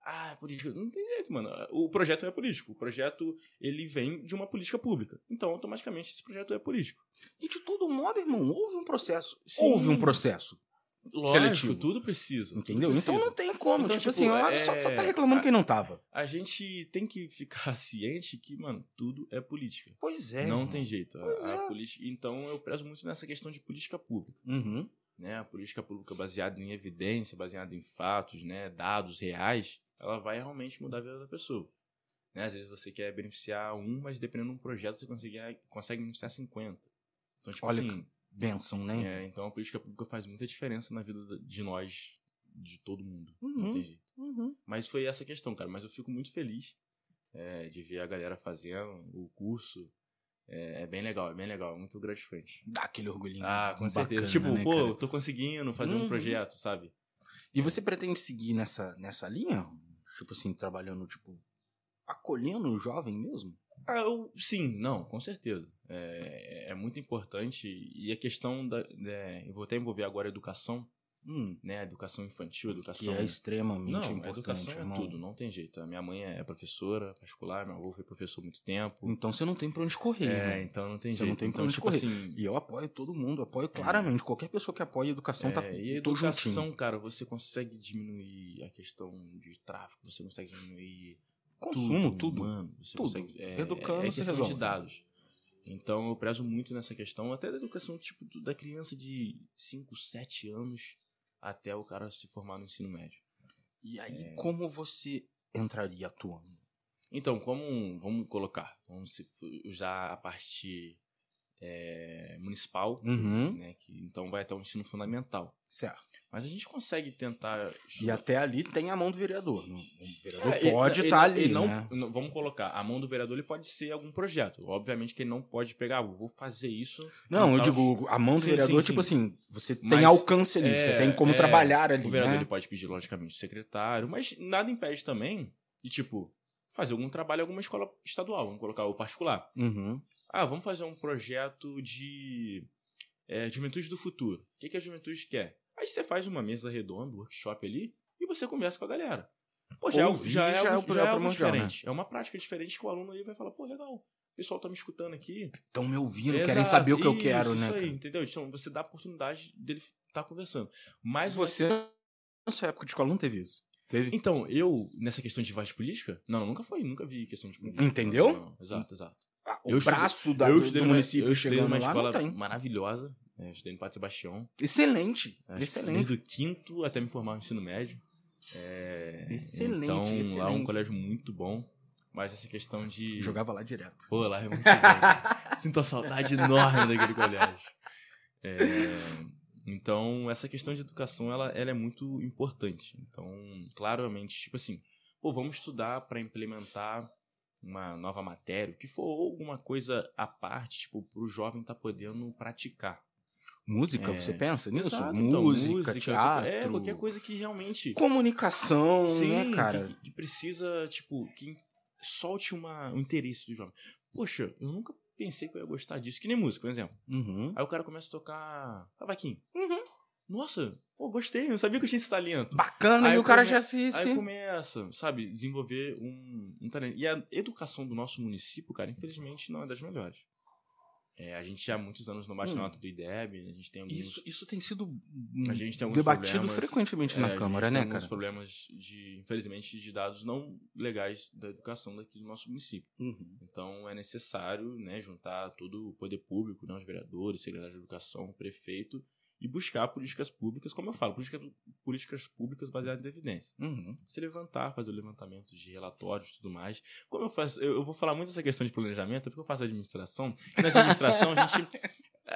Speaker 3: Ah, é política. Não tem jeito, mano. O projeto é político. O projeto, ele vem de uma política pública. Então, automaticamente, esse projeto é político.
Speaker 2: E de todo modo, irmão, houve um processo.
Speaker 3: Sim.
Speaker 2: Houve um processo.
Speaker 3: Lógico,
Speaker 2: seletivo.
Speaker 3: tudo precisa. tudo
Speaker 2: Entendeu? Então
Speaker 3: precisa.
Speaker 2: não tem como.
Speaker 3: Então,
Speaker 2: tipo,
Speaker 3: tipo,
Speaker 2: assim, olha, só,
Speaker 3: é-
Speaker 2: só tá reclamando quem não tava.
Speaker 3: A gente tem que ficar *laughs* ciente que, mano, tudo é política.
Speaker 2: Pois é.
Speaker 3: não
Speaker 2: irmão.
Speaker 3: tem jeito. A-
Speaker 2: Pois
Speaker 3: a
Speaker 2: é.
Speaker 3: política, então eu prezo muito nessa questão de política pública.
Speaker 2: Uhum.
Speaker 3: Né? A política pública baseada em evidência, baseada em fatos, né? dados reais, ela vai realmente mudar a vida da pessoa. Né? Às vezes você quer beneficiar um, mas dependendo de um projeto você consegue, consegue beneficiar 50. Então, tipo
Speaker 2: Olha,
Speaker 3: assim,
Speaker 2: Benção, né?
Speaker 3: é, então a política pública faz muita diferença na vida de nós, de todo mundo.
Speaker 2: Uhum.
Speaker 3: Não tem jeito.
Speaker 2: Uhum.
Speaker 3: Mas foi essa questão, cara. Mas eu fico muito feliz é, de ver a galera fazendo o curso. É, é bem legal, é bem legal, muito gratificante.
Speaker 2: Dá aquele orgulhinho.
Speaker 3: Ah, com
Speaker 2: bacana,
Speaker 3: certeza. Tipo,
Speaker 2: né,
Speaker 3: pô,
Speaker 2: cara?
Speaker 3: eu tô conseguindo fazer
Speaker 2: Uhum.
Speaker 3: um projeto, sabe?
Speaker 2: E você pretende seguir nessa, nessa linha? Tipo assim, trabalhando, tipo, acolhendo o jovem mesmo?
Speaker 3: Ah, eu, sim, não, com certeza. É, é muito importante. E a questão da. né, eu vou até envolver agora a educação,
Speaker 2: Hum,
Speaker 3: né? Educação infantil,
Speaker 2: que
Speaker 3: educação.
Speaker 2: é extremamente
Speaker 3: não,
Speaker 2: importante,
Speaker 3: educação
Speaker 2: irmão.
Speaker 3: é tudo, não tem jeito. A minha mãe é professora particular, meu avô foi professor há muito tempo.
Speaker 2: Então você não tem pra onde correr,
Speaker 3: É,
Speaker 2: né?
Speaker 3: então não tem
Speaker 2: Você
Speaker 3: jeito.
Speaker 2: não tem pra
Speaker 3: então,
Speaker 2: onde
Speaker 3: tipo
Speaker 2: correr.
Speaker 3: assim.
Speaker 2: E eu apoio todo mundo, apoio claramente. Qualquer pessoa que apoia a educação tá
Speaker 3: É, e a educação,
Speaker 2: juntinho.
Speaker 3: cara, você consegue diminuir a questão de tráfico, você consegue diminuir
Speaker 2: Consumo, tudo.
Speaker 3: Mano, você
Speaker 2: Tudo.
Speaker 3: consegue. É,
Speaker 2: Educando,
Speaker 3: é
Speaker 2: você
Speaker 3: questão
Speaker 2: resolve.
Speaker 3: de dados. Então eu prezo muito nessa questão, até da educação, tipo, da criança de 5, 7 anos até o cara se formar no ensino médio.
Speaker 2: E aí,
Speaker 3: É.
Speaker 2: como você entraria atuando?
Speaker 3: Então, como vamos colocar, vamos usar a parte é, municipal,
Speaker 2: Uhum.
Speaker 3: né? Que, então vai até o ensino fundamental.
Speaker 2: Certo.
Speaker 3: Mas a gente consegue tentar.
Speaker 2: E
Speaker 3: estudar-
Speaker 2: até ali tem a mão do vereador. O vereador
Speaker 3: É, e-
Speaker 2: pode
Speaker 3: e
Speaker 2: estar
Speaker 3: não-
Speaker 2: ali,
Speaker 3: e não,
Speaker 2: né?
Speaker 3: não- Vamos colocar, a mão do vereador ele pode ser algum projeto. Obviamente que ele não pode pegar, ah, vou fazer isso.
Speaker 2: Não,
Speaker 3: e
Speaker 2: eu digo, a mão do
Speaker 3: Sim,
Speaker 2: vereador,
Speaker 3: sim,
Speaker 2: tipo
Speaker 3: sim.
Speaker 2: assim, você tem
Speaker 3: Mas-
Speaker 2: alcance ali, você
Speaker 3: É,
Speaker 2: tem como
Speaker 3: é,
Speaker 2: trabalhar ali,
Speaker 3: O vereador
Speaker 2: né?
Speaker 3: ele pode pedir, logicamente, o secretário, mas nada impede também de, tipo, fazer algum trabalho em alguma escola estadual, vamos colocar o particular.
Speaker 2: Uhum.
Speaker 3: Ah, vamos fazer um projeto de é, Juventude do Futuro. O que, que a juventude quer? Aí você faz uma mesa redonda, um workshop ali, e você conversa com a galera. Pô, já, é
Speaker 2: Ouvir
Speaker 3: já é
Speaker 2: já é
Speaker 3: algo, já é algo
Speaker 2: primordial, né?
Speaker 3: diferente. É uma prática diferente que o aluno aí vai falar, pô, legal, o pessoal tá me escutando aqui.
Speaker 2: Estão me ouvindo,
Speaker 3: Exato,
Speaker 2: querem saber o que eu
Speaker 3: isso,
Speaker 2: quero,
Speaker 3: isso
Speaker 2: né?
Speaker 3: aí,
Speaker 2: cara?
Speaker 3: entendeu? Então você dá a oportunidade dele estar conversando. Mas
Speaker 2: Você, na sua época de escola, não teve isso? Teve?
Speaker 3: Então, eu, nessa questão de debate política, não, nunca foi, nunca vi questão de política.
Speaker 2: Entendeu?
Speaker 3: Não, não, exato, exato.
Speaker 2: Ah, o
Speaker 3: eu estudei-
Speaker 2: braço da,
Speaker 3: eu
Speaker 2: do,
Speaker 3: estudei
Speaker 2: do
Speaker 3: numa-
Speaker 2: município
Speaker 3: eu estudei
Speaker 2: chegando
Speaker 3: numa
Speaker 2: lá,
Speaker 3: escola maravilhosa. É, estudei no Padre Sebastião.
Speaker 2: Excelente,
Speaker 3: Acho
Speaker 2: excelente.
Speaker 3: Desde o quinto até me formar no ensino médio. É,
Speaker 2: Excelente,
Speaker 3: Então, lá é um
Speaker 2: excelente.
Speaker 3: colégio muito bom. Mas essa questão de.
Speaker 2: Jogava lá direto.
Speaker 3: Pô, lá é muito bom. *laughs* Sinto a saudade enorme daquele colégio. É, então, essa questão de educação, ela, ela é muito importante. Então, claramente, tipo assim, pô, vamos estudar para implementar uma nova matéria, o que for ou alguma coisa à parte, tipo, pro jovem tá podendo praticar.
Speaker 2: Música,
Speaker 3: É.
Speaker 2: você pensa nisso?
Speaker 3: Exato,
Speaker 2: música,
Speaker 3: então,
Speaker 2: teatro,
Speaker 3: É, qualquer coisa que realmente...
Speaker 2: comunicação,
Speaker 3: Sim,
Speaker 2: né, cara?
Speaker 3: Que, que precisa, tipo, que solte uma, um interesse do jovem. Poxa, eu nunca pensei que eu ia gostar disso. Que nem música, por exemplo.
Speaker 2: Uhum.
Speaker 3: Aí o cara começa a tocar cavaquinho.
Speaker 2: Uhum.
Speaker 3: Nossa, pô, gostei, eu não sabia que eu tinha esse talento.
Speaker 2: Bacana,
Speaker 3: Aí
Speaker 2: e o cara já se...
Speaker 3: Aí começa, sabe, desenvolver um, um talento. E a educação do nosso município, cara, infelizmente não é das melhores. É, a gente há muitos anos não baixa
Speaker 2: Hum.
Speaker 3: a nota do IDEB, a gente tem alguns...
Speaker 2: Isso, isso tem sido
Speaker 3: A gente tem
Speaker 2: debatido frequentemente
Speaker 3: é,
Speaker 2: na
Speaker 3: a
Speaker 2: Câmara, né,
Speaker 3: tem alguns
Speaker 2: cara?
Speaker 3: problemas de, infelizmente, de dados não legais da educação daqui do nosso município.
Speaker 2: Uhum.
Speaker 3: Então é necessário, né, juntar todo o poder público, né, os vereadores, secretário de educação, prefeito e buscar políticas públicas, como eu falo, política, políticas públicas baseadas em evidência.
Speaker 2: Uhum.
Speaker 3: Se levantar, fazer o levantamento de relatórios e tudo mais. Como eu faço, eu, eu vou falar muito dessa questão de planejamento, porque eu faço administração. E na administração a gente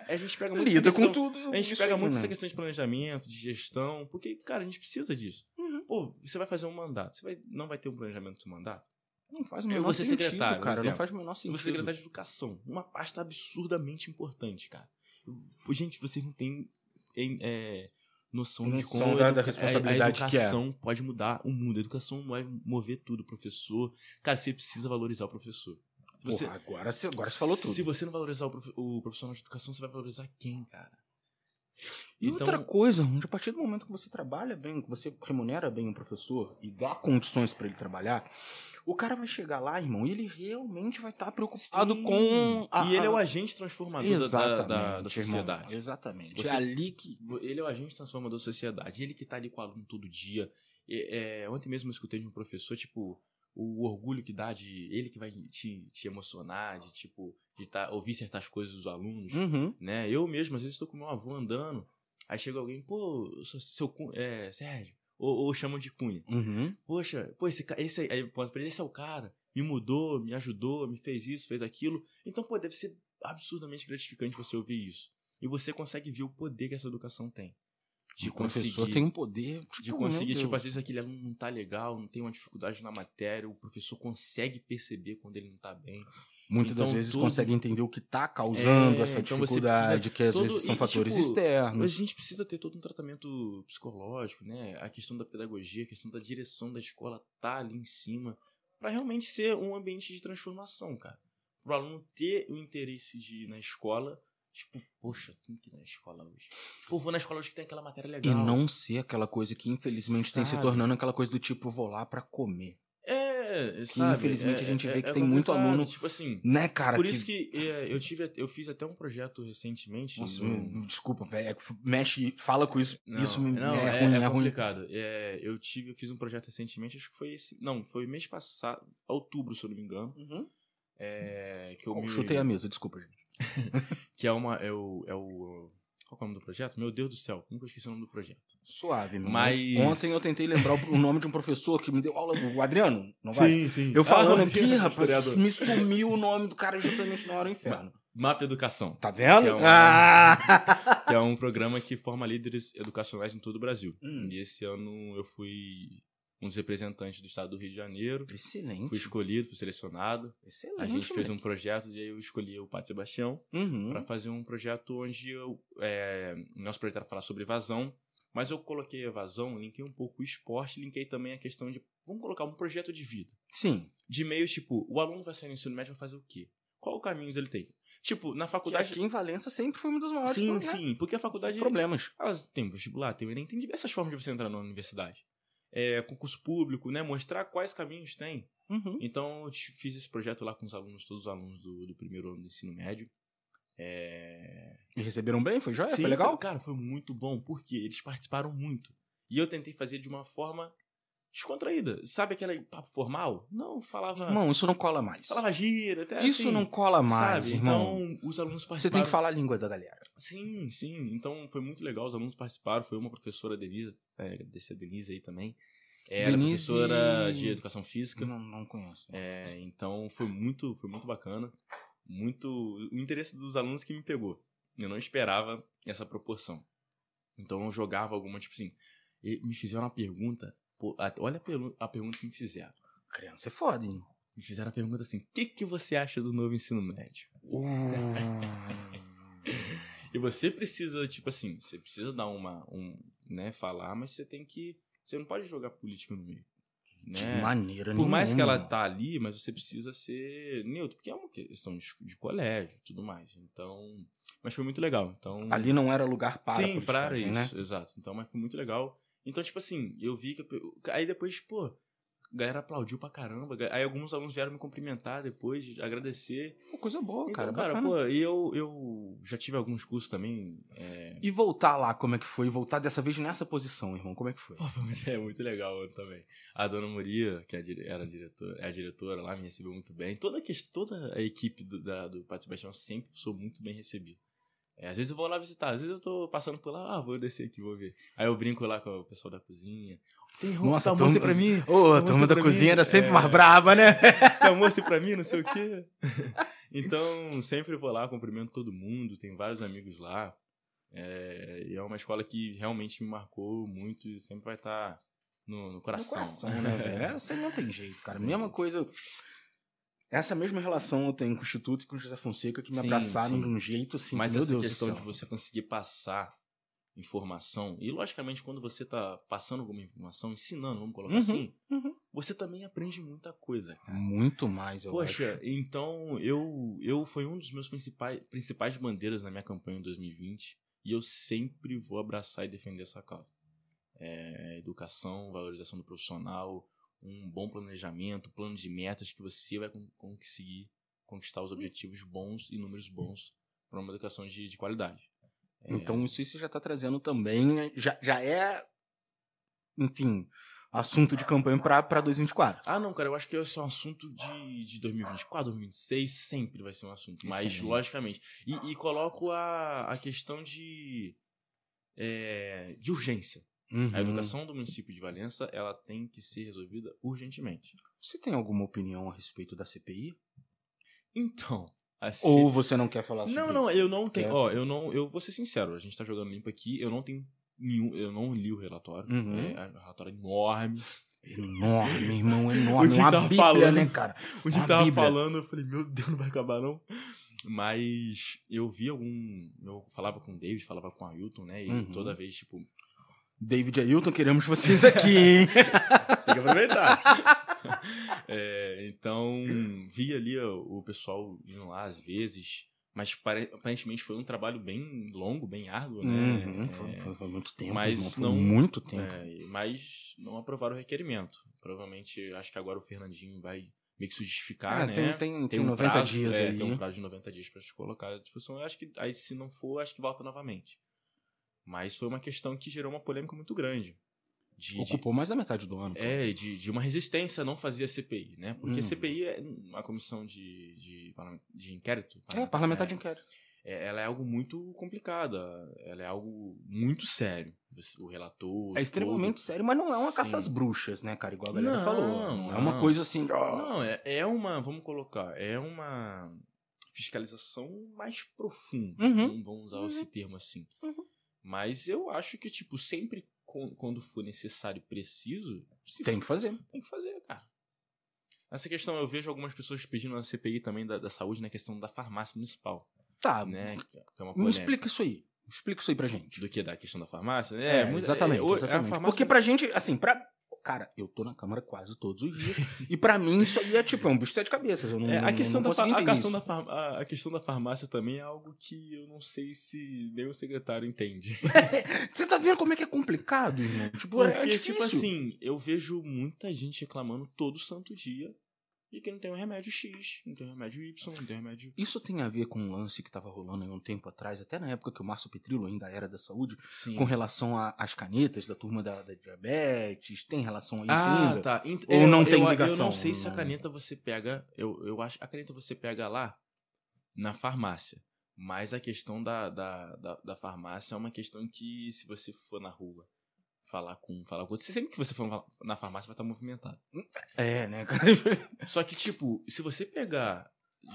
Speaker 3: a, gente pega muito
Speaker 2: Lida
Speaker 3: essa
Speaker 2: com
Speaker 3: questão-
Speaker 2: tudo.
Speaker 3: a gente pega
Speaker 2: aí,
Speaker 3: muito
Speaker 2: né?
Speaker 3: essa questão de planejamento, de gestão, porque, cara, a gente precisa disso.
Speaker 2: Uhum.
Speaker 3: Pô, você vai fazer um mandato, você vai, não vai ter um planejamento do seu mandato?
Speaker 2: Não faz o
Speaker 3: Eu
Speaker 2: menor
Speaker 3: vou ser
Speaker 2: sentido,
Speaker 3: secretário,
Speaker 2: cara. Não faz o menor sentido.
Speaker 3: você é secretário de educação, uma pasta absurdamente importante, cara. Eu- Gente, vocês não têm em- é, noção, de
Speaker 2: Noção
Speaker 3: como
Speaker 2: da-
Speaker 3: a
Speaker 2: da responsabilidade
Speaker 3: a, a
Speaker 2: que é.
Speaker 3: educação pode mudar o mundo. A educação vai mover tudo, professor. Cara, você precisa valorizar o professor. Você,
Speaker 2: Porra, agora, você, agora você falou tudo.
Speaker 3: Se você não valorizar o, prof- o profissional de educação, você vai valorizar quem, cara?
Speaker 2: E
Speaker 3: Então-
Speaker 2: outra coisa, a partir do momento que você trabalha bem, que você remunera bem um professor e dá condições pra ele trabalhar, o cara vai chegar lá, irmão, e ele realmente vai estar preocupado
Speaker 3: Sim.
Speaker 2: com a,
Speaker 3: E ele é o agente transformador da- da,
Speaker 2: Exatamente,
Speaker 3: da, da
Speaker 2: irmão,
Speaker 3: sociedade.
Speaker 2: Exatamente.
Speaker 3: Você-
Speaker 2: É ali que.
Speaker 3: Ele é o agente transformador da sociedade. Ele que tá ali com o aluno todo dia. E, é, ontem mesmo eu escutei de um professor, tipo, o orgulho que dá de. Ele que vai te, te emocionar, de tipo, de tá, ouvir certas coisas dos alunos.
Speaker 2: Uhum.
Speaker 3: né? Eu mesmo, às vezes, estou com meu avô andando, aí chega alguém, pô, seu, seu é, Sérgio, ou, ou chamam de Cunha.
Speaker 2: Uhum.
Speaker 3: Poxa, pô, esse, esse aí, esse é o cara, me mudou, me ajudou, me fez isso, fez aquilo. Então, pô, deve ser absurdamente gratificante você ouvir isso. E você consegue ver o poder que essa educação tem. De
Speaker 2: o professor
Speaker 3: conseguir-
Speaker 2: tem um poder.
Speaker 3: de
Speaker 2: tipo,
Speaker 3: conseguir,
Speaker 2: meu
Speaker 3: tipo,
Speaker 2: Deus.
Speaker 3: às vezes aquele aluno não tá legal, não tem uma dificuldade na matéria, o professor consegue perceber quando ele não tá bem.
Speaker 2: Muitas das
Speaker 3: então
Speaker 2: vezes
Speaker 3: todo-
Speaker 2: consegue entender o que tá causando
Speaker 3: É,
Speaker 2: essa
Speaker 3: então
Speaker 2: dificuldade, que às
Speaker 3: todo-
Speaker 2: vezes são
Speaker 3: e,
Speaker 2: fatores
Speaker 3: tipo, Mas a
Speaker 2: externos.
Speaker 3: gente precisa ter todo um tratamento psicológico, né? A questão da pedagogia, a questão da direção da escola tá ali em cima, Pra realmente ser um ambiente de transformação, cara. Pro aluno ter o interesse de ir na escola, tipo, poxa, tem que ir na escola hoje. Pô, vou na escola hoje que tem aquela matéria legal.
Speaker 2: E não ser aquela coisa que infelizmente tem se
Speaker 3: Sabe?
Speaker 2: tornando aquela coisa do tipo, vou lá pra comer.
Speaker 3: É, sabe?
Speaker 2: infelizmente
Speaker 3: é-
Speaker 2: a gente
Speaker 3: é-
Speaker 2: vê que
Speaker 3: é
Speaker 2: tem muito aluno-
Speaker 3: Tipo assim,
Speaker 2: Né, cara?
Speaker 3: por
Speaker 2: que...
Speaker 3: isso que eu tive, eu fiz até um projeto recentemente.
Speaker 2: Nossa,
Speaker 3: no-
Speaker 2: desculpa, velho. que Mexe, fala com isso.
Speaker 3: Não,
Speaker 2: isso me
Speaker 3: não,
Speaker 2: é, ruim,
Speaker 3: é
Speaker 2: ruim.
Speaker 3: complicado. Eu tive, eu fiz um projeto recentemente, acho que foi esse, não, foi mês passado, outubro, se eu não me engano,
Speaker 2: Uhum.
Speaker 3: é, que eu
Speaker 2: Oh,
Speaker 3: me,
Speaker 2: Chutei a mesa, desculpa, gente. *laughs*
Speaker 3: que é uma, é o, é o, qual é o nome do projeto? Meu Deus do céu, nunca esqueci o nome do projeto.
Speaker 2: Suave, meu.
Speaker 3: Mas-
Speaker 2: Ontem eu tentei lembrar o nome de um professor que me deu aula. O Adriano, não vai?
Speaker 3: sim.
Speaker 2: Eu falando
Speaker 3: Ah,
Speaker 2: aqui, *laughs* rapaz,
Speaker 3: historiador.
Speaker 2: me sumiu o nome do cara justamente na hora do inferno.
Speaker 3: Mapa Educação,
Speaker 2: Tá vendo?
Speaker 3: Que é um-
Speaker 2: Ah!
Speaker 3: que é um programa que forma líderes educacionais em todo o Brasil.
Speaker 2: Hum.
Speaker 3: E esse ano eu fui um dos representantes do estado do Rio de Janeiro.
Speaker 2: Excelente.
Speaker 3: Fui escolhido, fui selecionado.
Speaker 2: Excelente.
Speaker 3: A gente fez um projeto e aí eu escolhi o Pátio Sebastião
Speaker 2: Uhum.
Speaker 3: para fazer um projeto onde eu, é, nosso projeto era falar sobre evasão, mas eu coloquei evasão, linkei um pouco o esporte, linkei também a questão de vamos colocar um projeto de vida.
Speaker 2: Sim.
Speaker 3: De meios tipo, o aluno vai sair no ensino médio vai fazer o quê? Qual caminhos ele tem? Tipo, na
Speaker 2: Que
Speaker 3: faculdade
Speaker 2: aqui em Valença sempre foi um dos maiores
Speaker 3: Sim, sim, porque a faculdade
Speaker 2: problemas.
Speaker 3: elas têm vestibular, tem o Enem, tem diversas formas de você entrar na universidade. É, concurso público, né? Mostrar quais caminhos tem.
Speaker 2: Uhum.
Speaker 3: Então, eu fiz esse projeto lá com os alunos, todos os alunos do, do primeiro ano do ensino médio. É...
Speaker 2: E receberam bem? Foi joia?
Speaker 3: Sim,
Speaker 2: foi legal?
Speaker 3: Cara, foi muito bom, porque eles participaram muito. E eu tentei fazer de uma forma descontraída. Sabe aquele papo formal? Não, falava.
Speaker 2: Irmão, isso não cola mais.
Speaker 3: falava gira, até
Speaker 2: Isso
Speaker 3: assim,
Speaker 2: não cola mais,
Speaker 3: sabe?
Speaker 2: irmão.
Speaker 3: Então, os alunos
Speaker 2: Você
Speaker 3: participaram.
Speaker 2: tem que falar a língua da galera.
Speaker 3: Sim, sim. Então foi muito legal. Os alunos participaram. Foi uma professora, Denise, é, agradecer a Denise aí também. Era
Speaker 2: Denise-
Speaker 3: professora de educação física.
Speaker 2: Não, não conheço.
Speaker 3: É, então foi muito, foi muito bacana. Muito. O interesse dos alunos que me pegou. Eu não esperava essa proporção. Então eu jogava alguma, tipo assim. e me fizeram uma pergunta. pô, a- olha a, pergu- a pergunta que me fizeram.
Speaker 2: Criança é foda, hein?
Speaker 3: Me fizeram a pergunta assim: o que, que você acha do novo ensino médio? *laughs* E você precisa, tipo assim, você precisa dar uma. Um, né, falar, mas você tem que. Você não pode jogar política no meio.
Speaker 2: De
Speaker 3: Né?
Speaker 2: maneira
Speaker 3: Por
Speaker 2: nenhuma.
Speaker 3: mais que ela tá ali, mas você precisa ser neutro, porque é uma questão de, de colégio e tudo mais. Então. Mas foi muito legal. Então.
Speaker 2: Ali não era lugar para
Speaker 3: Sim, para
Speaker 2: politicagem,
Speaker 3: isso,
Speaker 2: né?
Speaker 3: exato. Então, mas foi muito legal. Então, tipo assim, eu vi que. Aí depois, pô, a galera aplaudiu pra caramba. Aí alguns alunos vieram me cumprimentar depois, agradecer.
Speaker 2: Pô, coisa boa,
Speaker 3: Então,
Speaker 2: cara.
Speaker 3: cara,
Speaker 2: bacana.
Speaker 3: pô, e eu, eu já tive alguns cursos também. É,
Speaker 2: E voltar lá, como é que foi? E voltar dessa vez nessa posição, irmão, como é que foi?
Speaker 3: Pô, *laughs* é muito legal também. A dona Moria, que é era a diretora, é a diretora lá, me recebeu muito bem. Toda a, toda a equipe do, da, do Pátio Sebastião sempre sou muito bem recebido. É, às vezes eu vou lá visitar, às vezes eu tô passando por lá, ah, vou descer aqui, vou ver. Aí eu brinco lá com o pessoal da cozinha. Tem
Speaker 2: Nossa,
Speaker 3: tá, almoço
Speaker 2: turma-
Speaker 3: pra mim?
Speaker 2: Ô, a
Speaker 3: Almoço
Speaker 2: turma da cozinha
Speaker 3: mim,
Speaker 2: era sempre
Speaker 3: é.
Speaker 2: mais braba, né? *laughs*
Speaker 3: Tem almoço pra mim, não sei o quê. *laughs* Então, sempre vou lá, cumprimento todo mundo, tem vários amigos lá. É, e é uma escola que realmente me marcou muito e sempre vai estar no, no coração.
Speaker 2: No coração, né, *laughs* velho? Essa não tem jeito, cara. Mesma coisa. Essa mesma relação eu tenho com o Instituto e com o José Fonseca, que me
Speaker 3: Sim,
Speaker 2: abraçaram
Speaker 3: sim.
Speaker 2: de um jeito assim,
Speaker 3: Mas
Speaker 2: meu
Speaker 3: essa
Speaker 2: Deus
Speaker 3: questão de você conseguir passar informação, e logicamente quando você tá passando alguma informação, ensinando, vamos colocar
Speaker 2: Uhum,
Speaker 3: assim,
Speaker 2: uhum.
Speaker 3: você também aprende muita coisa, cara.
Speaker 2: Muito mais, eu
Speaker 3: Poxa,
Speaker 2: acho.
Speaker 3: então eu eu foi um dos meus principais principais bandeiras na minha campanha em 2020 E eu sempre vou abraçar e defender essa causa. É, educação, valorização do profissional, um bom planejamento, plano de metas que você vai conseguir conquistar os objetivos bons e números bons para uma educação de, de qualidade.
Speaker 2: É... Então, isso você já está trazendo também, já, já é, enfim, assunto de campanha para 2024.
Speaker 3: Ah, não, cara, eu acho que esse é um assunto de, de 2024, 2026, sempre vai ser um assunto. Mas, Excelente. logicamente. E, e, coloco a, a questão de, é, de urgência. Uhum. A educação do município de Valença, ela tem que ser resolvida urgentemente.
Speaker 2: Você tem alguma opinião a respeito da CPI?
Speaker 3: Então,
Speaker 2: Ou você não quer falar sobre
Speaker 3: Não, não, eu não tenho. Ó, eu não. Eu vou ser sincero, a gente tá jogando limpo aqui, eu não tenho nenhum. Eu não li o relatório. Uhum. É, é um relatório enorme.
Speaker 2: Enorme, *laughs* irmão, enorme. Uma bíblia, falando, né, cara?
Speaker 3: O dia tava bíblia. falando, eu falei, meu Deus, não vai acabar, não. Mas eu vi algum. Eu falava com o David, falava com o Ailton, né? E uhum. toda vez, tipo.
Speaker 2: David e Ailton, queremos vocês aqui, hein? *laughs*
Speaker 3: Tem que aproveitar. *laughs* *laughs* é, então, vi ali o, o pessoal indo lá às vezes. Mas aparentemente foi um trabalho bem longo, bem árduo, né?
Speaker 2: Uhum, é, foi, foi, foi, muito tempo, mas irmão, foi não, muito tempo.
Speaker 3: É, mas não aprovaram o requerimento. Provavelmente, acho que agora o Fernandinho vai meio que se justificar, é, né?
Speaker 2: Tem, tem, tem, tem um 90 prazo, dias é, aí.
Speaker 3: Tem um prazo de 90 dias para te colocar à disposição. Eu acho que aí, se não for, acho que volta novamente. Mas foi uma questão que gerou uma polêmica muito grande.
Speaker 2: De, Ocupou de, mais da metade do ano. Pô.
Speaker 3: É, de, de uma resistência a não fazer a CPI, né? Porque hum. a CPI é uma comissão de, de, de inquérito.
Speaker 2: É, parlamentar de inquérito.
Speaker 3: É, ela é algo muito complicada, ela é algo muito sério. O relator.
Speaker 2: É extremamente todo. sério, mas não é uma Sim. caça às bruxas, né, cara? Igual a galera não, falou. Não, não é uma coisa assim.
Speaker 3: Não, é, é uma, vamos colocar, é uma fiscalização mais profunda. Uhum. Vamos usar uhum. esse termo assim. Uhum. Mas eu acho que, tipo, sempre quando for necessário e preciso.
Speaker 2: tem que fazer.
Speaker 3: Tem que fazer, cara. Essa questão, eu vejo algumas pessoas pedindo na CPI também da, da saúde na questão da farmácia municipal.
Speaker 2: Tá. Né? É Me explica isso aí. Explica isso aí pra gente.
Speaker 3: Do que? Da questão da farmácia?
Speaker 2: É, é exatamente. É, exatamente. Farmácia... Porque pra gente, assim, pra, Cara, eu tô na Câmara quase todos os dias. e para mim isso aí é tipo, é um bicho de cabeças. Eu não, é, a, questão não, não da, a, questão
Speaker 3: da a, a, questão da farmácia também é algo que eu não sei se nem o secretário entende. *laughs*
Speaker 2: Você tá vendo como é que é complicado, irmão? Tipo, é Porque, é difícil. tipo
Speaker 3: assim, eu vejo muita gente reclamando todo santo dia e que não tem um remédio X, não tem um remédio Y, não tem um remédio.
Speaker 2: Isso tem a ver com um lance que estava rolando aí um tempo atrás, até na época que o Márcio Petrilo ainda era da saúde, Sim. com relação às canetas da turma da, da, diabetes, tem relação a isso
Speaker 3: ah,
Speaker 2: ainda?
Speaker 3: Tá.
Speaker 2: Ou não tem ligação?
Speaker 3: Eu não sei se a caneta você pega, eu, eu acho, a caneta você pega lá na farmácia. Mas a questão da, da, da, da farmácia é uma questão que, se você for na rua falar com falar com outro. Sempre que você for na farmácia vai estar movimentado.
Speaker 2: É, né, cara? *laughs*
Speaker 3: Só que, tipo, se você pegar.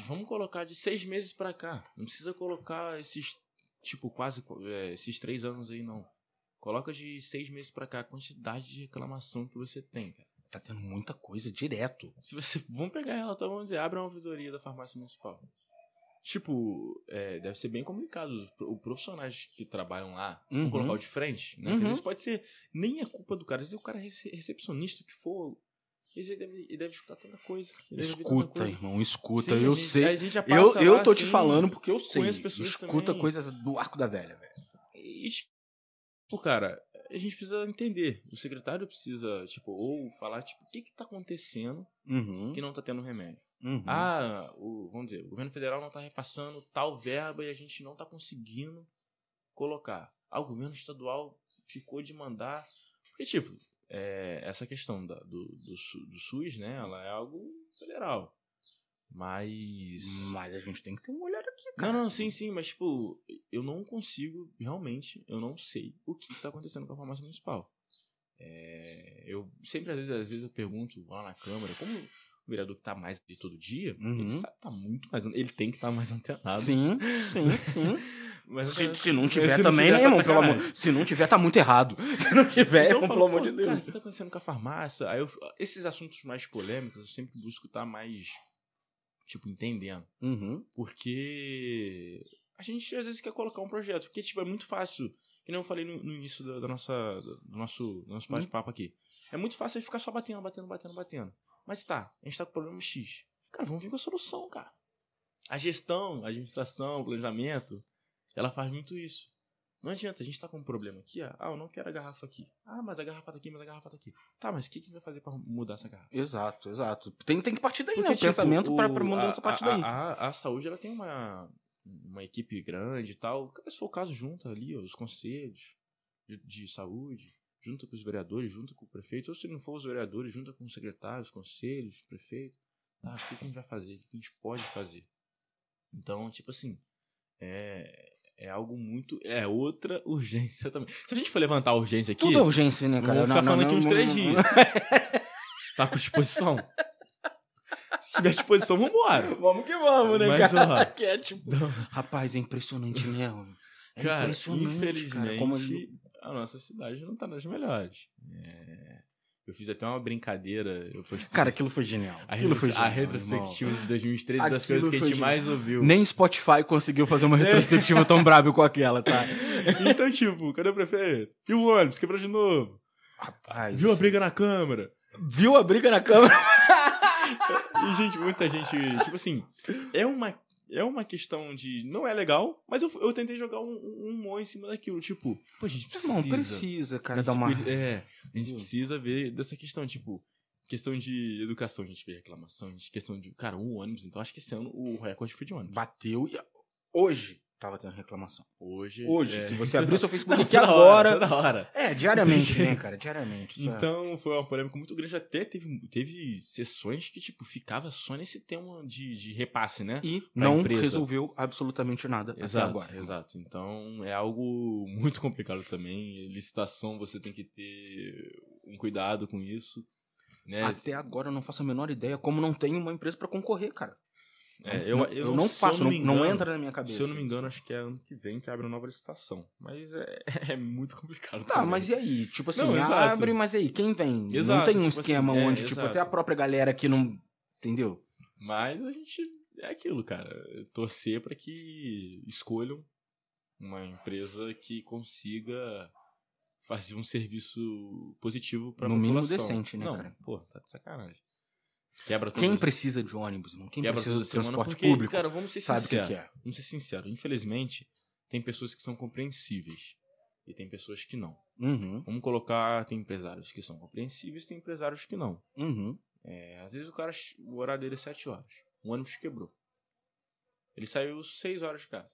Speaker 3: Vamos colocar de seis meses para cá. Não precisa colocar esses, tipo, quase é, esses três anos aí, não. Coloca de seis meses para cá a quantidade de reclamação que você tem, cara.
Speaker 2: Tá tendo muita coisa direto.
Speaker 3: Se você. Vamos pegar ela, então vamos dizer, abre uma ouvidoria da farmácia municipal. Tipo, é, deve ser bem complicado. Os profissionais que trabalham lá, uhum. vamos colocar o de frente, né? Uhum. às vezes pode ser. Nem é culpa do cara, às vezes o cara é recepcionista que for. Ele deve, ele deve escutar tanta coisa.
Speaker 2: Escuta, tanta coisa. irmão, escuta. Sim, eu gente, sei. eu, eu tô assim, te falando porque eu sei. Escuta também. coisas do arco da velha, velho.
Speaker 3: E, tipo, cara, a gente precisa entender. O secretário precisa, tipo, ou falar, tipo, o que que tá acontecendo uhum. que não tá tendo remédio. Uhum. Ah, o, vamos dizer, o governo federal não está repassando tal verba e a gente não está conseguindo colocar. Ah, o governo estadual ficou de mandar. Porque, tipo, é, essa questão da, do, do, do, SUS, né, ela é algo federal. Mas.
Speaker 2: Mas a gente tem que ter um olhar aqui, cara.
Speaker 3: Não, não, sim, sim, mas, tipo, eu não consigo, realmente, eu não sei o que está acontecendo com a farmácia municipal. É, eu sempre, às vezes, às vezes eu pergunto lá na Câmara, como o vereador que tá mais de todo dia, uhum. ele sabe, tá muito mais. Ele tem que estar tá mais antenado.
Speaker 2: Sim, sim, sim. *laughs* Mas, se, se, não tiver se também, não tiver, né, irmão? Pelo amor, se não tiver, tá muito errado. *laughs* Se não tiver, então, irmão, pelo amor de Deus. Cara, o
Speaker 3: que tá acontecendo com a farmácia? Aí eu, esses assuntos mais polêmicos, eu sempre busco estar mais, tipo, entendendo. Uhum. Porque a gente às vezes quer colocar um projeto. Porque, tipo, é muito fácil. Que nem eu falei no, no início da, da, nossa, do nosso, do nosso uhum. bate-papo aqui. É muito fácil ficar só batendo, batendo, batendo, batendo. Mas tá, a gente tá com problema X. Cara, vamos vir com a solução, cara. A gestão, a administração, o planejamento, ela faz muito isso. Não adianta, a gente tá com um problema aqui, ah, ah, eu não quero a garrafa aqui. Ah, mas a garrafa tá aqui, mas a garrafa tá aqui. Tá, mas o que, que a gente vai fazer pra mudar essa garrafa?
Speaker 2: Exato, exato. Tem, tem que partir daí, né?
Speaker 3: Porque,
Speaker 2: O
Speaker 3: tipo,
Speaker 2: pensamento pra,
Speaker 3: o-
Speaker 2: pra mudança
Speaker 3: a-
Speaker 2: parte daí.
Speaker 3: A, a, a saúde, ela tem uma, uma equipe grande e tal. Se for o caso, junta ali ó, os conselhos de, de saúde, junta com os vereadores, junta com o prefeito. Ou se não for os vereadores, junta com os secretários, conselhos, prefeito. Tá, o que, a gente vai fazer? O que a gente pode fazer? Então, tipo assim, é, é algo muito... É outra *laughs* urgência também. Se a gente for levantar a urgência aqui...
Speaker 2: Tudo é urgência, né, cara?
Speaker 3: Vamos ficar
Speaker 2: Não,
Speaker 3: falando
Speaker 2: não,
Speaker 3: aqui uns
Speaker 2: não,
Speaker 3: três
Speaker 2: não-
Speaker 3: dias. *laughs* Tá com disposição? Se tiver disposição, vambora.
Speaker 2: Vamos que vamos, né,
Speaker 3: Mas,
Speaker 2: cara?
Speaker 3: ó,
Speaker 2: que é tipo... Rapaz, é impressionante mesmo. É
Speaker 3: cara,
Speaker 2: impressionante,
Speaker 3: infelizmente,
Speaker 2: cara. Como a
Speaker 3: nossa cidade não tá nas melhores. É, Eu fiz até uma brincadeira. Eu postei
Speaker 2: Cara, aquilo foi genial.
Speaker 3: a,
Speaker 2: Aquilo foi
Speaker 3: retro- a
Speaker 2: genial,
Speaker 3: retrospectiva de 2013 das
Speaker 2: Aquilo
Speaker 3: coisas que a gente
Speaker 2: genial.
Speaker 3: mais ouviu.
Speaker 2: irmão. Nem Spotify conseguiu fazer uma *laughs* retrospectiva tão braba com aquela, tá? *laughs*
Speaker 3: Então, tipo, cadê o prefeito? E o ônibus? Quebrou de novo.
Speaker 2: Rapaz.
Speaker 3: Viu a
Speaker 2: isso-
Speaker 3: briga na Câmara?
Speaker 2: Viu a briga na câmera? *laughs*
Speaker 3: E, gente, muita gente. Tipo assim, é uma, é uma questão de. Não é legal, mas eu, eu tentei jogar um, um humor em cima daquilo. Tipo, pô, a gente precisa.
Speaker 2: Irmão, precisa, cara, dar uma.
Speaker 3: É, a gente precisa ver dessa questão, tipo. Questão de educação, a gente vê reclamação, a gente, questão de. Cara, um ônibus, então acho que esse ano o recorde foi de ônibus.
Speaker 2: Bateu e. Hoje tava tendo reclamação.
Speaker 3: Hoje.
Speaker 2: Hoje,
Speaker 3: é.
Speaker 2: se você abrir o seu Facebook *laughs* aqui agora.
Speaker 3: Hora, hora.
Speaker 2: É, diariamente, né, cara? Diariamente. é-
Speaker 3: Então foi uma polêmica muito grande. Até teve, teve sessões que, tipo, ficava só nesse tema de, de repasse, né?
Speaker 2: E
Speaker 3: pra
Speaker 2: não
Speaker 3: empresa.
Speaker 2: resolveu absolutamente nada
Speaker 3: Exato,
Speaker 2: até agora.
Speaker 3: exato. Então é algo muito complicado também. Licitação você tem que ter um cuidado com isso. Né?
Speaker 2: Até agora eu não faço a menor ideia como não tem uma empresa pra concorrer, cara.
Speaker 3: É,
Speaker 2: não,
Speaker 3: eu,
Speaker 2: não-
Speaker 3: eu,
Speaker 2: eu não
Speaker 3: se eu
Speaker 2: faço, não,
Speaker 3: me
Speaker 2: não
Speaker 3: engano-
Speaker 2: entra na minha cabeça.
Speaker 3: Se eu não me engano, acho que é ano que vem que abre uma nova licitação. Mas é, *laughs* é muito complicado.
Speaker 2: Tá,
Speaker 3: também.
Speaker 2: mas e aí? Tipo assim,
Speaker 3: Não,
Speaker 2: abre, mas e aí, quem vem? não
Speaker 3: Exato,
Speaker 2: tem um
Speaker 3: tipo
Speaker 2: esquema
Speaker 3: assim, é,
Speaker 2: onde, tipo,
Speaker 3: exato.
Speaker 2: até a própria galera que não. Entendeu?
Speaker 3: Mas a gente. É aquilo, cara. Torcer pra que escolham uma empresa que consiga fazer um serviço positivo pra
Speaker 2: No mínimo
Speaker 3: população.
Speaker 2: decente, né,
Speaker 3: Não,
Speaker 2: cara?
Speaker 3: Pô, tá de sacanagem. Quebra
Speaker 2: Quem
Speaker 3: as-
Speaker 2: precisa de ônibus, irmão? Quem
Speaker 3: quebra
Speaker 2: precisa de transporte
Speaker 3: porque,
Speaker 2: público
Speaker 3: Cara, vamos ser
Speaker 2: sabe o que, é.
Speaker 3: Vamos ser sinceros. Infelizmente, tem pessoas que são compreensíveis. E tem pessoas que não.
Speaker 2: Uhum,
Speaker 3: Vamos colocar, tem empresários que são compreensíveis, tem empresários que não.
Speaker 2: uhum.
Speaker 3: É, às vezes o cara, o horário dele é 7 horas. O ônibus quebrou. Ele saiu 6 horas de casa.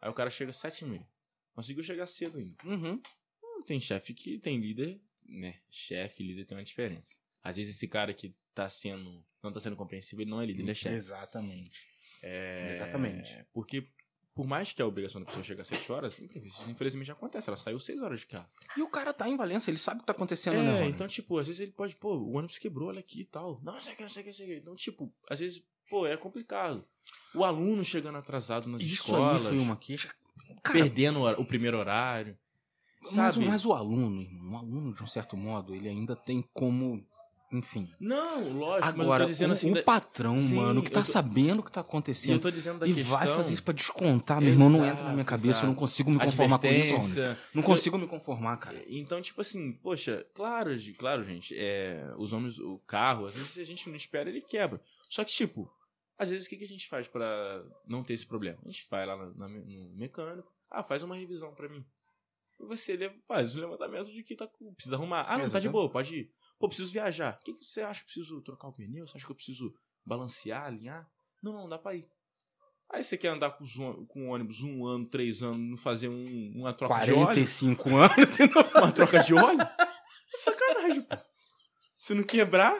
Speaker 3: Aí o cara chega às 7 e meia. Conseguiu chegar cedo ainda.
Speaker 2: Uhum.
Speaker 3: Hum, Tem chefe que tem líder, né? Chefe e líder tem uma diferença. Às vezes esse cara que tá sendo. não tá sendo compreensível, ele não é líder, ele é chefe.
Speaker 2: Exatamente.
Speaker 3: É,
Speaker 2: Exatamente.
Speaker 3: Porque por mais que a obrigação da pessoa chegar às 7 horas, isso infelizmente acontece. Ela saiu 6 horas de casa.
Speaker 2: E o cara tá em Valência, ele sabe o que tá acontecendo, né,
Speaker 3: É,
Speaker 2: Rony?
Speaker 3: então, tipo, às vezes ele pode, pô, o ônibus quebrou, olha aqui e tal. Não, não sei o que, não sei o que, não sei o que. Então, tipo, às vezes, pô, é complicado. O aluno chegando atrasado nas
Speaker 2: Isso
Speaker 3: escolas,
Speaker 2: aí foi uma queixa. Cara,
Speaker 3: perdendo o o primeiro horário.
Speaker 2: mas,
Speaker 3: Sabe?
Speaker 2: mas o aluno, irmão, o aluno, de um certo modo, ele ainda tem como. Enfim.
Speaker 3: Não, lógico, mas eu
Speaker 2: Agora,
Speaker 3: tô dizendo
Speaker 2: o,
Speaker 3: assim.
Speaker 2: o
Speaker 3: da-
Speaker 2: patrão,
Speaker 3: Sim,
Speaker 2: mano, que tá
Speaker 3: tô-
Speaker 2: sabendo o que tá
Speaker 3: eu
Speaker 2: acontecendo.
Speaker 3: tô dizendo da
Speaker 2: E
Speaker 3: questão.
Speaker 2: vai fazer isso pra descontar, meu irmão. Não
Speaker 3: Exato,
Speaker 2: entra na minha cabeça, eu não
Speaker 3: exato.
Speaker 2: consigo me conformar com isso.
Speaker 3: Advertência.
Speaker 2: Não consigo me conformar, cara.
Speaker 3: Então, tipo assim, poxa, claro, claro, gente, é, os homens, o carro, às vezes a gente não espera, ele quebra. Só que, tipo, às vezes o que, que a gente faz pra não ter esse problema? A gente vai lá me- no mecânico, ah, faz uma revisão pra mim. E você faz o levantamento de que tá, com- precisa arrumar. Ah, não, tá de boa, pode ir. Pô, preciso viajar. O que, que você acha que eu preciso trocar o pneu? Você acha que eu preciso balancear, alinhar? Não, não, dá pra ir. Aí você quer andar com, com o ônibus um ano, três anos, não fazer um- uma troca de óleo?
Speaker 2: 45 anos e não.
Speaker 3: Uma troca de óleo? Sacanagem, pô. Se não quebrar.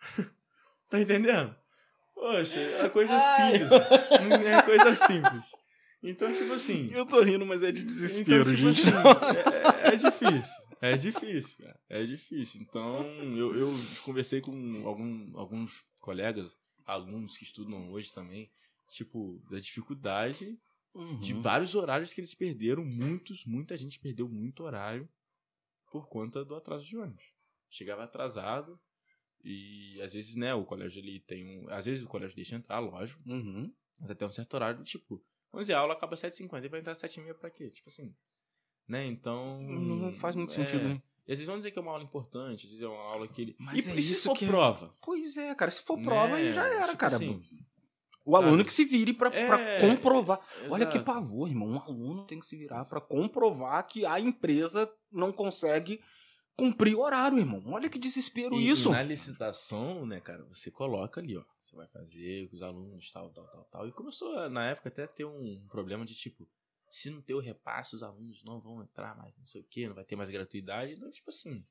Speaker 3: *laughs* tá entendendo? Poxa, é coisa
Speaker 2: Ai.
Speaker 3: simples. Não é coisa simples. Então, tipo assim.
Speaker 2: Eu tô rindo, mas é de desespero,
Speaker 3: então, tipo
Speaker 2: gente.
Speaker 3: assim, é, é difícil. É difícil, cara. É difícil. Então, eu, eu conversei com algum- alguns colegas, alunos que estudam hoje também, tipo, da dificuldade de
Speaker 2: Uhum.
Speaker 3: vários horários que eles perderam. Muitos, muita gente perdeu muito horário por conta do atraso de ônibus. Chegava atrasado e às vezes, né, o colégio ele tem um. Às vezes o colégio deixa entrar, lógico,
Speaker 2: Uhum.
Speaker 3: mas até um certo horário, tipo, vamos dizer, a aula acaba às 7h50 e vai entrar às 7h30 pra quê? Tipo assim. Né? Então.
Speaker 2: Não faz muito
Speaker 3: é,
Speaker 2: sentido, né?
Speaker 3: E às vezes vamos dizer que é uma aula importante, vezes é uma aula que ele.
Speaker 2: Mas
Speaker 3: e,
Speaker 2: é
Speaker 3: e se
Speaker 2: isso
Speaker 3: for
Speaker 2: que é-
Speaker 3: prova?
Speaker 2: Pois é, cara. Se for prova, aí
Speaker 3: Né?
Speaker 2: já era,
Speaker 3: Tipo
Speaker 2: cara.
Speaker 3: assim,
Speaker 2: O aluno
Speaker 3: Sabe?
Speaker 2: que se vire pra, pra
Speaker 3: É,
Speaker 2: comprovar. Olha que pavor, irmão. Um aluno tem que se virar pra comprovar que a empresa não consegue cumprir o horário, irmão. Olha que desespero
Speaker 3: E-
Speaker 2: isso.
Speaker 3: E na licitação, né, cara, você coloca ali, ó. Você vai fazer com os alunos, tal, tal, tal, tal. E começou, na época, até a ter um problema de tipo, se não ter o repasse, os alunos não vão entrar mais, não sei o quê, não vai ter mais gratuidade. Então, tipo assim.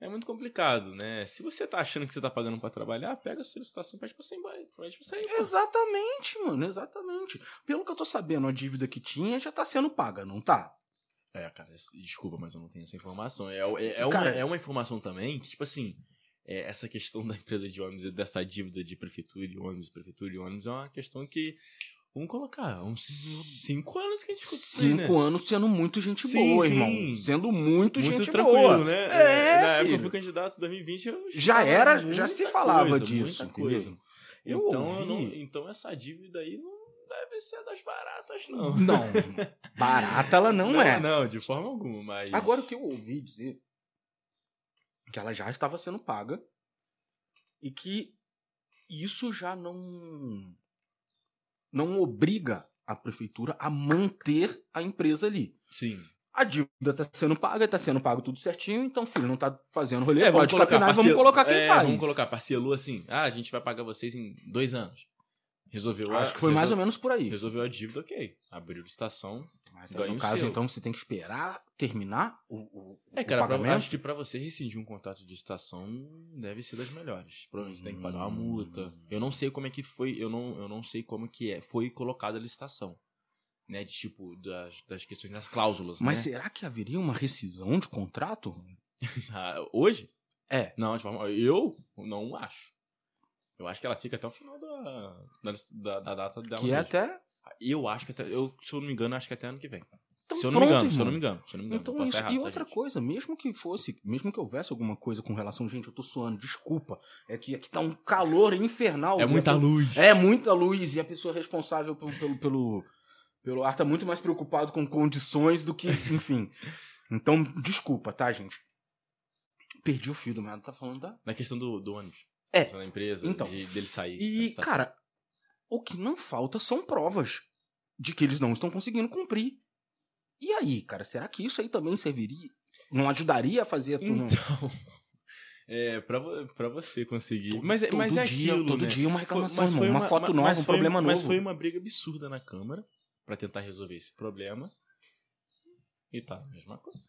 Speaker 3: É muito complicado, né? Se você tá achando que você tá pagando pra trabalhar, pega a sua licitação e pede pra você ir embora. Pede pra você ir.
Speaker 2: Exatamente, mano, exatamente. Pelo que eu tô sabendo, a dívida que tinha já tá sendo paga, não tá?
Speaker 3: É, cara, desculpa, mas eu não tenho essa informação. É, é, é uma,
Speaker 2: Cara-
Speaker 3: é uma informação também que, tipo assim, é, essa questão da empresa de ônibus e dessa dívida de prefeitura e ônibus, prefeitura e ônibus é uma questão que. Vamos colocar, uns cinco anos que a gente escuta isso aí,
Speaker 2: Cinco
Speaker 3: né?
Speaker 2: anos sendo muito gente
Speaker 3: Sim,
Speaker 2: boa,
Speaker 3: sim.
Speaker 2: irmão. Sendo muito,
Speaker 3: Muito
Speaker 2: gente
Speaker 3: tranquilo,
Speaker 2: boa.
Speaker 3: né?
Speaker 2: É,
Speaker 3: Na época eu fui candidato em 2020, eu
Speaker 2: Já era, já se falava
Speaker 3: coisa,
Speaker 2: disso, entendeu? Eu
Speaker 3: então,
Speaker 2: ouvi.
Speaker 3: não- então essa dívida aí não deve ser das baratas, não.
Speaker 2: Não, *laughs* barata ela não, é.
Speaker 3: Não, de forma alguma, mas.
Speaker 2: Agora o que eu ouvi dizer que ela já estava sendo paga e que isso já não não obriga a prefeitura a manter a empresa ali.
Speaker 3: Sim.
Speaker 2: A dívida tá sendo paga, tá sendo pago tudo certinho, então filho não tá fazendo rolê,
Speaker 3: É, vamos
Speaker 2: pode capinar e vamos
Speaker 3: parcel-
Speaker 2: colocar quem
Speaker 3: é,
Speaker 2: faz.
Speaker 3: Vamos colocar, parcelou assim. Ah, a gente vai pagar vocês em dois anos. Resolveu a-
Speaker 2: Acho que foi mais ou
Speaker 3: resol-
Speaker 2: menos por aí.
Speaker 3: Resolveu a dívida, ok. Abriu licitação.
Speaker 2: Mas
Speaker 3: ganha
Speaker 2: no
Speaker 3: o
Speaker 2: caso,
Speaker 3: seu.
Speaker 2: então, você tem que esperar terminar o, o,
Speaker 3: É,
Speaker 2: o
Speaker 3: cara, pra-
Speaker 2: pagamento.
Speaker 3: acho que pra você rescindir um contrato de licitação deve ser das melhores. Provavelmente você tem que pagar uma multa. Eu não sei como é que foi, eu não, eu não sei como que é, foi colocada a licitação. Né, de tipo, das, das questões das cláusulas,
Speaker 2: Mas
Speaker 3: né?
Speaker 2: será que haveria uma rescisão de contrato? *laughs*
Speaker 3: Ah, hoje?
Speaker 2: É.
Speaker 3: Não, de forma, eu não acho. Eu acho que ela fica até o final da, da, da- da data dela.
Speaker 2: que é até.
Speaker 3: Eu acho que até. Eu, se eu não me engano, acho que até ano que vem.
Speaker 2: Então,
Speaker 3: se eu não me
Speaker 2: pronto,
Speaker 3: engano, se eu não me engano. Se eu não me engano.
Speaker 2: Então isso.
Speaker 3: errado,
Speaker 2: e
Speaker 3: tá,
Speaker 2: outra
Speaker 3: gente?
Speaker 2: coisa, mesmo que fosse, mesmo que houvesse alguma coisa com relação, gente, eu tô suando, desculpa. É que aqui tá um calor infernal.
Speaker 3: É
Speaker 2: né?
Speaker 3: muita luz.
Speaker 2: É muita luz e a pessoa responsável pelo, pelo, pelo, pelo ar tá muito mais preocupado com condições do que, *laughs* enfim. Então, desculpa, tá, gente? Perdi o fio do merda, tá falando da.
Speaker 3: Na questão do, do ônibus.
Speaker 2: É.
Speaker 3: Da empresa,
Speaker 2: Então.
Speaker 3: de- dele sair.
Speaker 2: E, cara, o que não falta são provas de que eles não estão conseguindo cumprir. E aí, cara, será que isso aí também serviria? Não ajudaria a fazer turma?
Speaker 3: Então. *laughs* É, pra, pra você conseguir. mas, é-
Speaker 2: todo
Speaker 3: mas é
Speaker 2: dia,
Speaker 3: aquilo,
Speaker 2: todo
Speaker 3: né?
Speaker 2: dia uma
Speaker 3: Foi-
Speaker 2: reclamação,
Speaker 3: mas foi
Speaker 2: Uma, foto
Speaker 3: ma-
Speaker 2: nova,
Speaker 3: mas
Speaker 2: um
Speaker 3: foi-
Speaker 2: problema
Speaker 3: Mas
Speaker 2: novo.
Speaker 3: foi uma briga absurda na Câmara pra tentar resolver esse problema. E tá, a mesma coisa.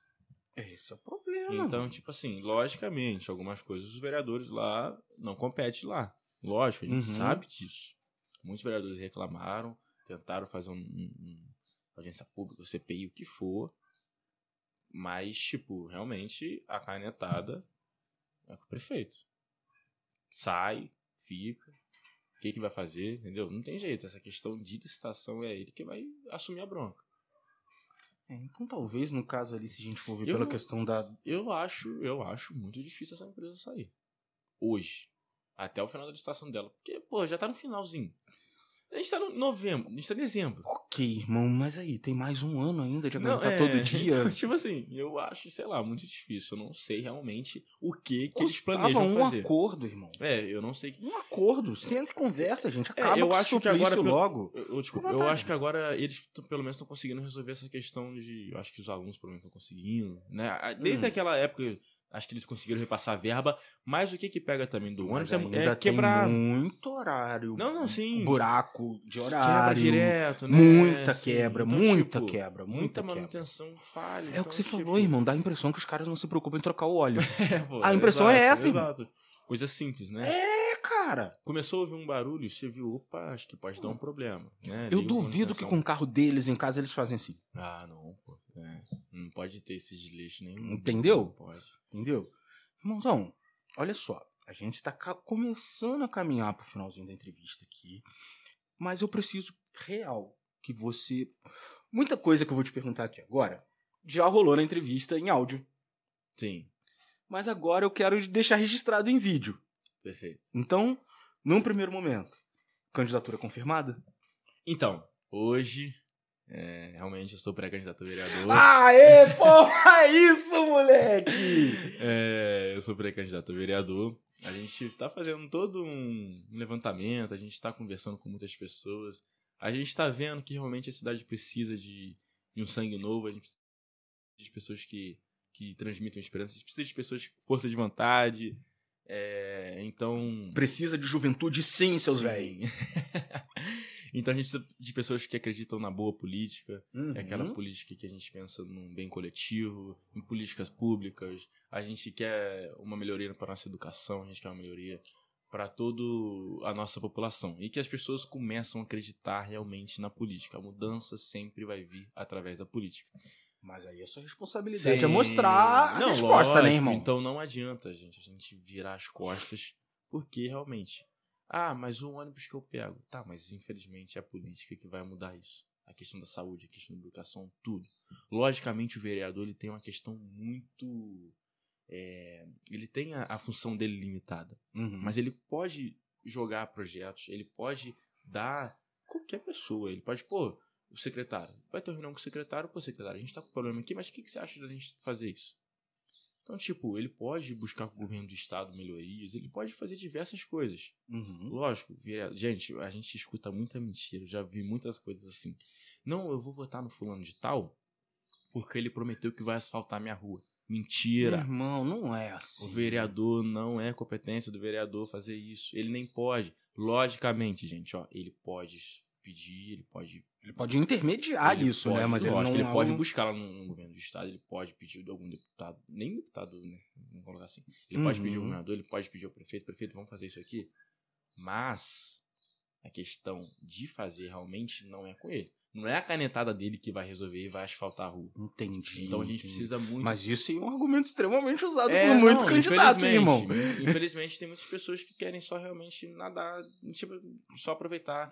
Speaker 2: Esse é o problema.
Speaker 3: Então, tipo assim, logicamente, algumas coisas os vereadores lá não competem lá. Lógico, a gente
Speaker 2: Uhum.
Speaker 3: sabe disso. Muitos vereadores reclamaram, tentaram fazer um, um- audiência pública, CPI, o que for. Mas, tipo, realmente a canetada é com o prefeito. Sai, fica. O que, que vai fazer? Entendeu? Não tem jeito. Essa questão de licitação é ele que vai assumir a bronca.
Speaker 2: É, então, talvez, no caso ali, se a gente for ver
Speaker 3: Eu
Speaker 2: pela questão da.
Speaker 3: Eu acho, eu acho muito difícil essa empresa sair. Hoje. Até o final da licitação dela. Porque, pô, já tá no finalzinho. A gente tá no novembro, a gente tá em dezembro.
Speaker 2: Ok, irmão, mas aí, tem mais um ano ainda de
Speaker 3: Não,
Speaker 2: aguentar
Speaker 3: é,
Speaker 2: todo dia. *laughs*
Speaker 3: tipo assim, eu acho, sei lá, muito difícil. Eu não sei realmente o que, que eles planejam
Speaker 2: um
Speaker 3: fazer.
Speaker 2: acordo, irmão.
Speaker 3: É, eu não sei.
Speaker 2: Um acordo. Senta e conversa, gente. Acaba
Speaker 3: eu
Speaker 2: com
Speaker 3: acho que agora
Speaker 2: logo.
Speaker 3: Eu, eu, desculpa, eu acho que agora eles pelo menos estão conseguindo resolver essa questão de. Eu acho que os alunos pelo menos estão conseguindo. Né? Desde
Speaker 2: Hum.
Speaker 3: aquela época, acho que eles conseguiram repassar a verba. Mas o que que pega também do ônibus é, é quebrar.
Speaker 2: muito horário.
Speaker 3: Não, não, sim.
Speaker 2: Buraco de
Speaker 3: Quebra
Speaker 2: horário.
Speaker 3: direto, né?
Speaker 2: Muita quebra,
Speaker 3: então,
Speaker 2: muita
Speaker 3: tipo,
Speaker 2: quebra, muita
Speaker 3: Muita
Speaker 2: quebra.
Speaker 3: manutenção falha.
Speaker 2: É o
Speaker 3: então,
Speaker 2: que você
Speaker 3: tipo,
Speaker 2: falou, irmão. Dá a impressão que os caras não se preocupam em trocar o óleo. *laughs*
Speaker 3: é, pô,
Speaker 2: A impressão é
Speaker 3: exato,
Speaker 2: essa, irmão.
Speaker 3: Coisa simples, né?
Speaker 2: é, cara.
Speaker 3: Começou a ouvir um barulho, você viu, opa, acho que pode dar um problema. Né?
Speaker 2: Eu
Speaker 3: Liga
Speaker 2: duvido que com o carro deles em casa eles fazem assim.
Speaker 3: Ah, não, pô. É, não pode ter esse desleixo nenhum.
Speaker 2: Entendeu?
Speaker 3: Não pode.
Speaker 2: Entendeu? Irmãozão, olha só. A gente tá ca- começando a caminhar pro finalzinho da entrevista aqui. Mas eu preciso real que você. Muita coisa que eu vou te perguntar aqui agora já rolou na entrevista em áudio.
Speaker 3: Sim,
Speaker 2: Mas agora eu quero deixar registrado em vídeo.
Speaker 3: perfeito.
Speaker 2: Então, num primeiro momento, candidatura confirmada?
Speaker 3: Então, hoje, é, realmente eu sou pré-candidato a vereador.
Speaker 2: Aê, porra, é isso, moleque! *laughs*
Speaker 3: É, eu sou pré-candidato a vereador. A gente tá fazendo todo um levantamento, a gente tá conversando com muitas pessoas. A gente tá vendo que realmente a cidade precisa de, de um sangue novo, a gente precisa de pessoas que, que transmitam esperança, a gente precisa de pessoas com força de vontade. É, então.
Speaker 2: Precisa de juventude sim, seus velhos. *laughs*
Speaker 3: então a gente precisa de pessoas que acreditam na boa política.
Speaker 2: Uhum.
Speaker 3: É aquela política que a gente pensa num bem coletivo, em políticas públicas. A gente quer uma melhoria para nossa educação, a gente quer uma melhoria para toda a nossa população. E que as pessoas começam a acreditar realmente na política. A mudança sempre vai vir através da política.
Speaker 2: Mas aí a sua responsabilidade é
Speaker 3: Sim.
Speaker 2: mostrar a
Speaker 3: Não,
Speaker 2: resposta, né,
Speaker 3: lógico,
Speaker 2: irmão?
Speaker 3: Então não adianta, gente, a gente virar as costas, porque realmente. Ah, mas o ônibus que eu pego. Tá, mas infelizmente é a política que vai mudar isso. A questão da saúde, a questão da educação, tudo. Logicamente, o vereador ele tem uma questão muito. é, ele tem a, a função dele limitada.
Speaker 2: Uhum.
Speaker 3: Mas ele pode jogar projetos, ele pode dar qualquer pessoa. Ele pode, pô, o secretário. Vai ter uma reunião com o secretário, pô, secretário, a gente tá com problema aqui, mas o que, que você acha da gente fazer isso? Então, tipo, ele pode buscar com o governo do estado melhorias, ele pode fazer diversas coisas.
Speaker 2: Uhum.
Speaker 3: Lógico, gente, a gente escuta muita mentira, já vi muitas coisas assim. Não, eu vou votar no fulano de tal porque ele prometeu que vai asfaltar minha rua. Mentira.
Speaker 2: Irmão, não é assim.
Speaker 3: O vereador não é competência do vereador fazer isso. Ele nem pode. Logicamente, gente, ó, ele pode pedir, ele pode.
Speaker 2: Ele pode intermediar
Speaker 3: ele
Speaker 2: isso,
Speaker 3: pode-
Speaker 2: né? Mas ele não
Speaker 3: ele
Speaker 2: é
Speaker 3: pode buscar lá no, no governo do estado, ele pode pedir de algum deputado, nem deputado, né? Vamos colocar assim. Ele pode
Speaker 2: Uhum.
Speaker 3: pedir ao governador, ele pode pedir ao prefeito, prefeito, vamos fazer isso aqui. Mas a questão de fazer realmente não é com ele. Não é a canetada dele que vai resolver e vai asfaltar a rua.
Speaker 2: Entendi.
Speaker 3: Então a gente
Speaker 2: entendi.
Speaker 3: precisa muito
Speaker 2: Mas isso é um argumento extremamente usado
Speaker 3: é,
Speaker 2: por muitos
Speaker 3: não,
Speaker 2: candidatos,
Speaker 3: infelizmente,
Speaker 2: irmão.
Speaker 3: Infelizmente, tem muitas pessoas que querem só realmente nadar, tipo, só aproveitar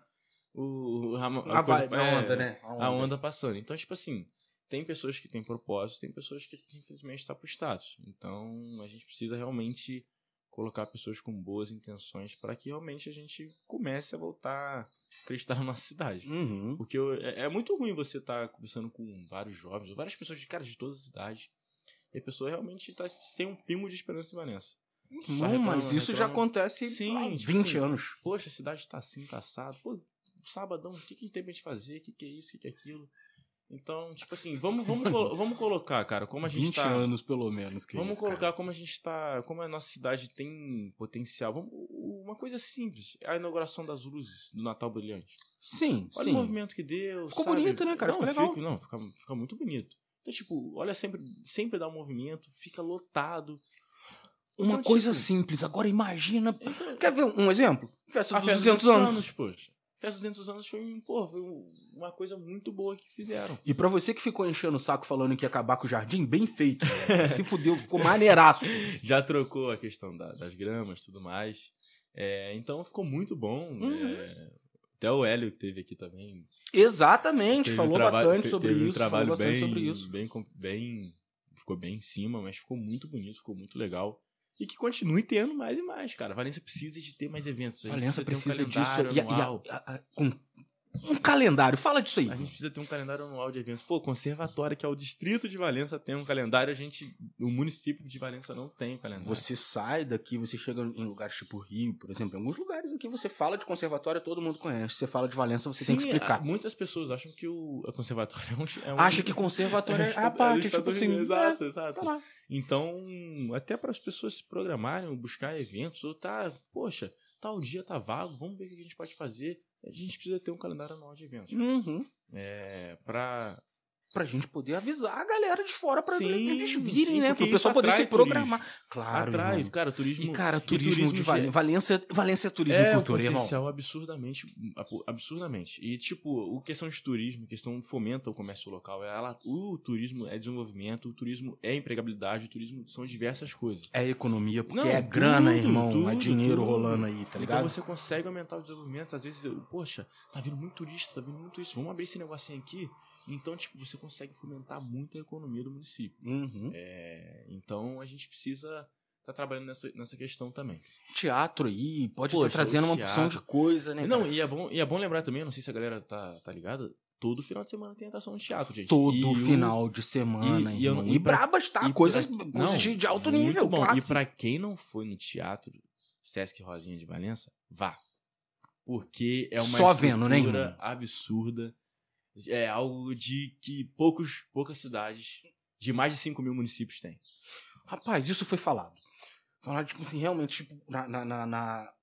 Speaker 3: o, a, a
Speaker 2: A,
Speaker 3: coisa-
Speaker 2: a
Speaker 3: é,
Speaker 2: onda, né?
Speaker 3: A onda passando. Então, tipo assim, tem pessoas que têm propósito, tem pessoas que, infelizmente, estão pro status. Então, a gente precisa realmente colocar pessoas com boas intenções para que realmente a gente comece a voltar a acreditar na nossa cidade.
Speaker 2: Uhum.
Speaker 3: Porque eu- é, é muito ruim você estar conversando com vários jovens, ou várias pessoas de cara de todas as idades, e a pessoa realmente tá sem um pingo de esperança. Só
Speaker 2: Irmão,
Speaker 3: reclama,
Speaker 2: mas isso já acontece
Speaker 3: Sim,
Speaker 2: há
Speaker 3: tipo
Speaker 2: 20
Speaker 3: assim,
Speaker 2: anos.
Speaker 3: Poxa, a cidade tá assim, tá assado. Pô, sabadão, o que, que tem pra gente fazer? O que, que é isso? O que, que é aquilo? Então, tipo assim, vamos, vamos, *laughs* vamos colocar, cara, como a gente
Speaker 2: 20
Speaker 3: tá.
Speaker 2: anos, pelo menos. Que
Speaker 3: Vamos
Speaker 2: isso,
Speaker 3: colocar
Speaker 2: cara.
Speaker 3: como a gente tá. Como a nossa cidade tem potencial. Vamos, uma coisa simples: a inauguração das luzes do Natal Brilhante.
Speaker 2: Sim,
Speaker 3: Olha
Speaker 2: sim.
Speaker 3: o movimento que deu.
Speaker 2: Ficou
Speaker 3: sabe?
Speaker 2: bonito, né, cara?
Speaker 3: Não,
Speaker 2: Ficou legal.
Speaker 3: Fica, não, fica, fica muito bonito. Então, tipo, olha sempre, sempre dá um movimento, fica lotado.
Speaker 2: Uma
Speaker 3: Então,
Speaker 2: coisa
Speaker 3: tipo,
Speaker 2: simples. Agora imagina.
Speaker 3: Então,
Speaker 2: Quer ver um exemplo? Festa dos
Speaker 3: festa
Speaker 2: 200 anos.
Speaker 3: poxa. Festa dos 200 anos foi, pô, foi um- uma coisa muito boa que fizeram.
Speaker 2: E pra você que ficou enchendo o saco falando que ia acabar com o jardim, bem feito. velho. *laughs* Se fudeu, ficou maneiraço.
Speaker 3: Já trocou a questão da- das gramas e tudo mais. É, então ficou muito bom.
Speaker 2: Uhum.
Speaker 3: é, até o Hélio que teve aqui também.
Speaker 2: Exatamente,
Speaker 3: teve
Speaker 2: falou
Speaker 3: um trabalho-
Speaker 2: bastante
Speaker 3: te-
Speaker 2: sobre
Speaker 3: teve um
Speaker 2: isso. Falou
Speaker 3: trabalho
Speaker 2: bastante
Speaker 3: bem,
Speaker 2: sobre isso.
Speaker 3: Bem, bem, ficou bem em cima, mas ficou muito bonito, ficou muito legal. E que continue tendo mais e mais, cara. Valência precisa de ter mais eventos. A
Speaker 2: Valência precisa
Speaker 3: ter um
Speaker 2: disso. E, e a- a- a- com um calendário, fala disso aí.
Speaker 3: A gente precisa ter um calendário anual de eventos. Pô, conservatório, que é o distrito de Valença, tem um calendário. A gente, o município de Valença não tem um calendário.
Speaker 2: Você sai daqui, você chega em lugares tipo Rio, por exemplo. Em alguns lugares aqui você fala de conservatório, todo mundo conhece. Você fala de Valença, você tem que
Speaker 3: Sim,
Speaker 2: explicar.
Speaker 3: Muitas pessoas acham que o a conservatório é um. É um
Speaker 2: Acha que conservatório é,
Speaker 3: é
Speaker 2: a parte, tipo
Speaker 3: estado-
Speaker 2: assim.
Speaker 3: Exato,
Speaker 2: é,
Speaker 3: exato.
Speaker 2: tá lá.
Speaker 3: Então, até para as pessoas se programarem, buscar eventos, ou tá, poxa, tal dia tá vago, vamos ver o que a gente pode fazer. A gente precisa ter um calendário anual de eventos.
Speaker 2: Uhum.
Speaker 3: É, pra.
Speaker 2: Pra gente poder avisar a galera de fora pra
Speaker 3: Sim,
Speaker 2: eles virem,
Speaker 3: sim,
Speaker 2: né? Pro pessoal poder se programar. Claro,
Speaker 3: atrai,
Speaker 2: irmão.
Speaker 3: cara, turismo.
Speaker 2: E, cara,
Speaker 3: e
Speaker 2: turismo, de Valência. Valência, Valência é turismo
Speaker 3: é
Speaker 2: cultura, irmão.
Speaker 3: potencial absurdamente, absurdamente. E, tipo, o questão de turismo, questão fomenta o comércio local. Ela, o turismo é desenvolvimento, o turismo é empregabilidade, o turismo são diversas coisas.
Speaker 2: É economia, porque
Speaker 3: Não,
Speaker 2: é grana,
Speaker 3: tudo,
Speaker 2: irmão. é
Speaker 3: tudo,
Speaker 2: dinheiro
Speaker 3: tudo.
Speaker 2: rolando aí, tá ligado?
Speaker 3: Então você consegue aumentar o desenvolvimento. Às vezes, eu, poxa, tá vindo muito turista, tá vindo muito isso. Vamos abrir esse negocinho aqui. Então, tipo, você consegue fomentar muito a economia do município.
Speaker 2: Uhum.
Speaker 3: É, então, a gente precisa tá trabalhando nessa, nessa questão também.
Speaker 2: Teatro aí, pode estar
Speaker 3: Poxa,
Speaker 2: trazendo
Speaker 3: o
Speaker 2: uma porção de coisa, né?
Speaker 3: Não,
Speaker 2: cara?
Speaker 3: e é, bom, e é bom lembrar também, não sei se a galera tá, tá ligada, todo final de semana tem atração de teatro, gente.
Speaker 2: Todo
Speaker 3: E o-
Speaker 2: final de semana,
Speaker 3: e- e eu
Speaker 2: irmão. E,
Speaker 3: e pra-
Speaker 2: brabas, tá?
Speaker 3: e
Speaker 2: coisas
Speaker 3: pra-
Speaker 2: coisas
Speaker 3: não,
Speaker 2: de, de alto nível,
Speaker 3: bom. E pra quem não foi no teatro, Sesc Rosinha de Valença, vá. Porque é uma
Speaker 2: Só vendo, né, irmão?
Speaker 3: absurda. É algo de que poucos, poucas cidades de mais de 5 mil municípios têm.
Speaker 2: Rapaz, isso foi falado. Falado, tipo assim, realmente, tipo, na. na, na- na-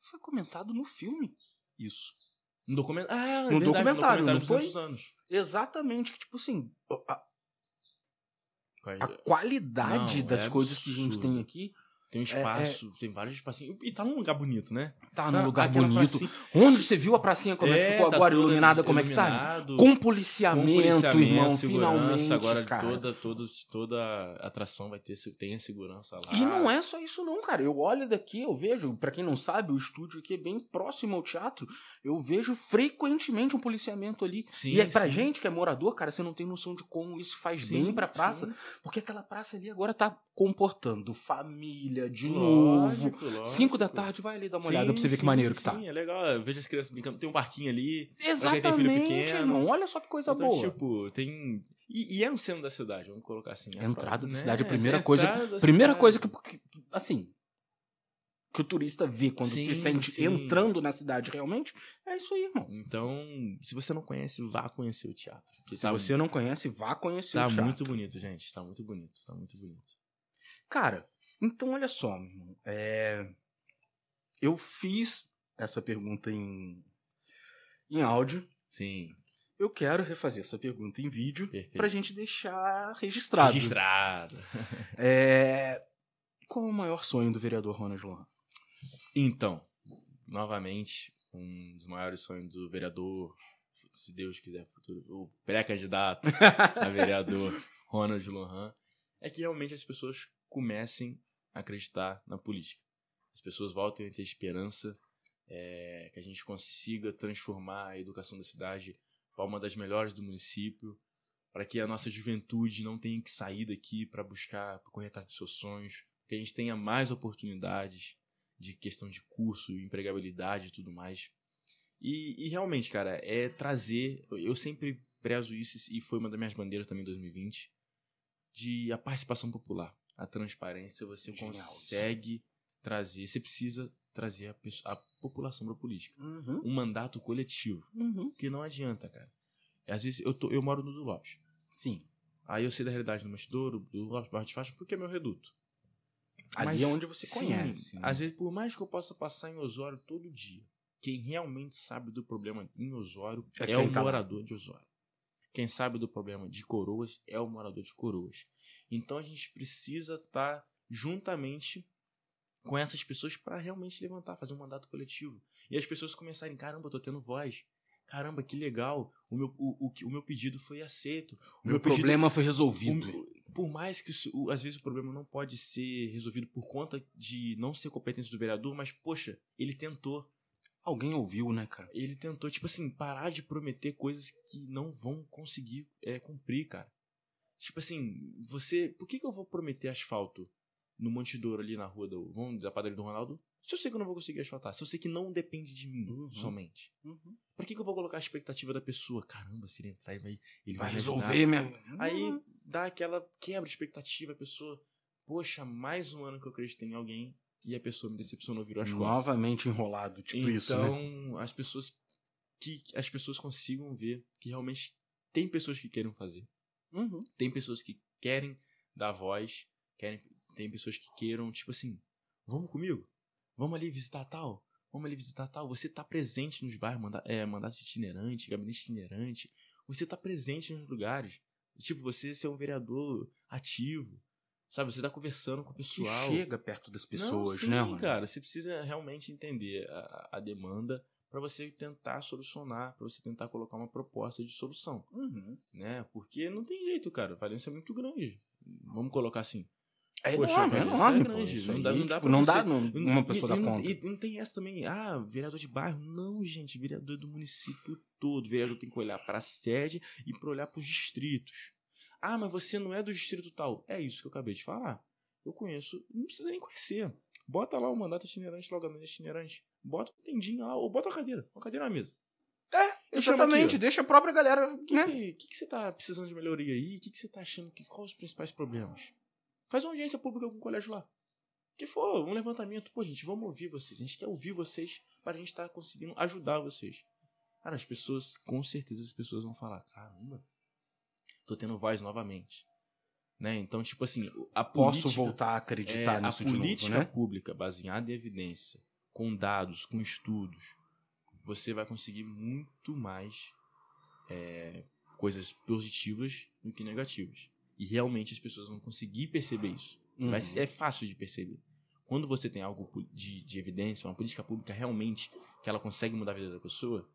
Speaker 2: Foi comentado no filme. Isso.
Speaker 3: No documento, ah, é
Speaker 2: No
Speaker 3: verdade,
Speaker 2: documentário, não
Speaker 3: dos
Speaker 2: foi?
Speaker 3: 200 anos.
Speaker 2: Exatamente, que, tipo assim, a, a qualidade
Speaker 3: Não,
Speaker 2: das
Speaker 3: é
Speaker 2: coisas que a gente
Speaker 3: absurdo.
Speaker 2: tem aqui
Speaker 3: Tem um espaço, tem vários espacinhos. E tá num lugar bonito, né?
Speaker 2: tá num lugar bonito.
Speaker 3: pracinha-
Speaker 2: Onde você viu a pracinha como é, que ficou
Speaker 3: tá
Speaker 2: agora iluminada, como é que tá? Com
Speaker 3: com
Speaker 2: policiamento,
Speaker 3: policiamento,
Speaker 2: irmão, finalmente.
Speaker 3: Agora
Speaker 2: cara.
Speaker 3: toda, toda, toda atração vai ter, tem a segurança lá.
Speaker 2: E não é só isso não, cara. Eu olho daqui, eu vejo, pra quem não sabe, o estúdio aqui é bem próximo ao teatro. Eu vejo frequentemente um policiamento ali.
Speaker 3: Sim,
Speaker 2: e é pra
Speaker 3: sim.
Speaker 2: gente que é morador, cara, você não tem noção de como isso faz
Speaker 3: Sim,
Speaker 2: bem pra praça.
Speaker 3: sim.
Speaker 2: Porque aquela praça ali agora tá comportando família de novo.
Speaker 3: Lógico, lógico.
Speaker 2: Cinco da tarde, vai ali dar uma olhada pra você ver que maneiro que tá.
Speaker 3: Sim, é legal. Eu vejo as crianças brincando. Tem um parquinho ali.
Speaker 2: Exatamente, irmão. Olha só que coisa
Speaker 3: Então,
Speaker 2: boa.
Speaker 3: tipo, tem. E, e é no centro da cidade, vamos colocar assim.
Speaker 2: A entrada da
Speaker 3: né?
Speaker 2: cidade, a primeira
Speaker 3: é
Speaker 2: coisa. Primeira
Speaker 3: cidade.
Speaker 2: coisa que, que- assim. Que o turista vê quando se
Speaker 3: Sim,
Speaker 2: sente
Speaker 3: sim.
Speaker 2: entrando na cidade realmente, é isso aí, irmão.
Speaker 3: Então, se você não conhece, vá conhecer o teatro. Que
Speaker 2: Se
Speaker 3: tá,
Speaker 2: você não conhece, vá conhecer
Speaker 3: tá
Speaker 2: o teatro.
Speaker 3: muito bonito, gente. Tá muito bonito. Tá muito bonito.
Speaker 2: Cara, então olha só, meu irmão. É, Eu fiz essa pergunta em, em áudio.
Speaker 3: Sim,
Speaker 2: Eu quero refazer essa pergunta em vídeo pra gente deixar registrado.
Speaker 3: Registrado.
Speaker 2: É... Qual o maior sonho do vereador Ronald Lohan?
Speaker 3: Então, novamente, um dos maiores sonhos do vereador, se Deus quiser, futuro, o pré-candidato a *laughs* vereador Ronald Lohan, é que realmente as pessoas comecem a acreditar na política. As pessoas voltem a ter esperança, é, que a gente consiga transformar a educação da cidade para uma das melhores do município, para que a nossa juventude não tenha que sair daqui para buscar, para correr atrás dos seus sonhos, que a gente tenha mais oportunidades de questão de curso, empregabilidade e tudo mais. E, e realmente, cara, é trazer. Eu sempre prezo isso e foi uma das minhas bandeiras também em 2020 de a participação popular, a transparência. Você
Speaker 2: Genial
Speaker 3: consegue trazer, você precisa trazer a, a população para a política.
Speaker 2: Uhum,
Speaker 3: Um mandato coletivo,
Speaker 2: uhum.
Speaker 3: que não adianta, cara. Às vezes eu, tô, eu moro no do Lopes.
Speaker 2: Sim.
Speaker 3: Aí eu sei da realidade do Mastidouro, do Lopes Barra de Faixa, porque é meu reduto.
Speaker 2: Ali
Speaker 3: Mas,
Speaker 2: é onde você
Speaker 3: sim,
Speaker 2: conhece. né?
Speaker 3: Às vezes, por mais que eu possa passar em Osório todo dia, quem realmente sabe do problema em Osório
Speaker 2: É
Speaker 3: é, o
Speaker 2: tá lá.
Speaker 3: morador de Osório. Quem sabe do problema de Coroas é o morador de Coroas. Então a gente precisa estar juntamente com essas pessoas para realmente levantar, fazer um mandato coletivo. E as pessoas começarem, caramba, eu tô tendo voz. Caramba, que legal. O meu, o, o, o meu pedido foi aceito.
Speaker 2: O meu
Speaker 3: pedido-
Speaker 2: problema foi resolvido.
Speaker 3: o- por mais que isso- às vezes o problema não pode ser resolvido por conta de não ser competência do vereador, mas poxa, ele tentou.
Speaker 2: Alguém ouviu, né, cara?
Speaker 3: Ele tentou, tipo assim, parar de prometer coisas que não vão conseguir é, cumprir, cara. Tipo assim, você. Por que, que eu vou prometer asfalto no Monte Douro ali na rua do. Vamos dizer, a padaria do Ronaldo? Se eu sei que eu não vou conseguir asfaltar, se eu sei que não depende de mim
Speaker 2: Uhum.
Speaker 3: somente.
Speaker 2: Uhum.
Speaker 3: Pra que, que eu vou colocar a expectativa da pessoa? Caramba, se ele entrar, ele vai. Ele
Speaker 2: Vai
Speaker 3: ajudar.
Speaker 2: resolver, minha.
Speaker 3: Aí
Speaker 2: Uhum.
Speaker 3: dá aquela quebra de expectativa, a pessoa, poxa, mais um ano que eu acreditei em alguém e a pessoa me decepcionou, virou as costas.
Speaker 2: Novamente enrolado, tipo
Speaker 3: então,
Speaker 2: isso, né?
Speaker 3: as pessoas que as pessoas consigam ver que realmente tem pessoas que querem fazer,
Speaker 2: Uhum.
Speaker 3: tem pessoas que querem dar voz, querem, tem pessoas que queiram, tipo assim, vamos comigo, vamos ali visitar tal, vamos ali visitar tal. Você tá presente nos bairros, manda, é, mandato itinerante, gabinete itinerante, você tá presente nos lugares. Tipo, você ser um vereador ativo, sabe? Você tá conversando com o
Speaker 2: Que
Speaker 3: pessoal.
Speaker 2: chega perto das pessoas,
Speaker 3: Não, sim,
Speaker 2: né, Rony?
Speaker 3: cara. Você precisa realmente entender a, a demanda para você tentar solucionar, para você tentar colocar uma proposta de solução,
Speaker 2: Uhum.
Speaker 3: né? Porque não tem jeito, cara. Valência é muito grande. Vamos colocar assim.
Speaker 2: É
Speaker 3: Poxa,
Speaker 2: enorme, é
Speaker 3: é
Speaker 2: enorme, pô.
Speaker 3: grande,
Speaker 2: Isso
Speaker 3: não dá- não dá
Speaker 2: tipo, não dá não- uma pessoa
Speaker 3: e,
Speaker 2: dar
Speaker 3: e,
Speaker 2: conta.
Speaker 3: E, não tem essa também, ah, vereador de bairro. Não, gente, vereador do município todo. O vereador tem que olhar para a sede e para olhar para os distritos. Ah, mas você não é do distrito tal. É isso que eu acabei de falar. Eu conheço, não precisa nem conhecer. Bota lá o mandato itinerante, lá o gabinete itinerante. Bota o tendinho lá, ou bota a cadeira. Uma cadeira na mesa. Chamo
Speaker 2: Exatamente,
Speaker 3: aqui,
Speaker 2: deixa a própria galera,
Speaker 3: O que,
Speaker 2: né?
Speaker 3: que, que, que você tá precisando de melhoria aí? O que, que você tá achando? Que, quais os principais problemas? Faz uma audiência pública com o colégio lá. que for um levantamento, pô, gente, vamos ouvir vocês. A gente quer ouvir vocês para a gente estar tá conseguindo ajudar vocês. Cara, as pessoas, com certeza, as pessoas vão falar: caramba, tô tendo voz novamente. Né? Então, tipo assim, a
Speaker 2: Posso
Speaker 3: política,
Speaker 2: voltar a acreditar
Speaker 3: é,
Speaker 2: nisso
Speaker 3: a
Speaker 2: de
Speaker 3: política
Speaker 2: novo, né?
Speaker 3: pública baseada em evidência, com dados, com estudos, você vai conseguir muito mais é, coisas positivas do que negativas. E realmente as pessoas vão conseguir perceber isso.
Speaker 2: Uhum.
Speaker 3: Ser, é fácil de perceber. Quando você tem algo de, de evidência, uma política pública realmente que ela consegue mudar a vida da pessoa,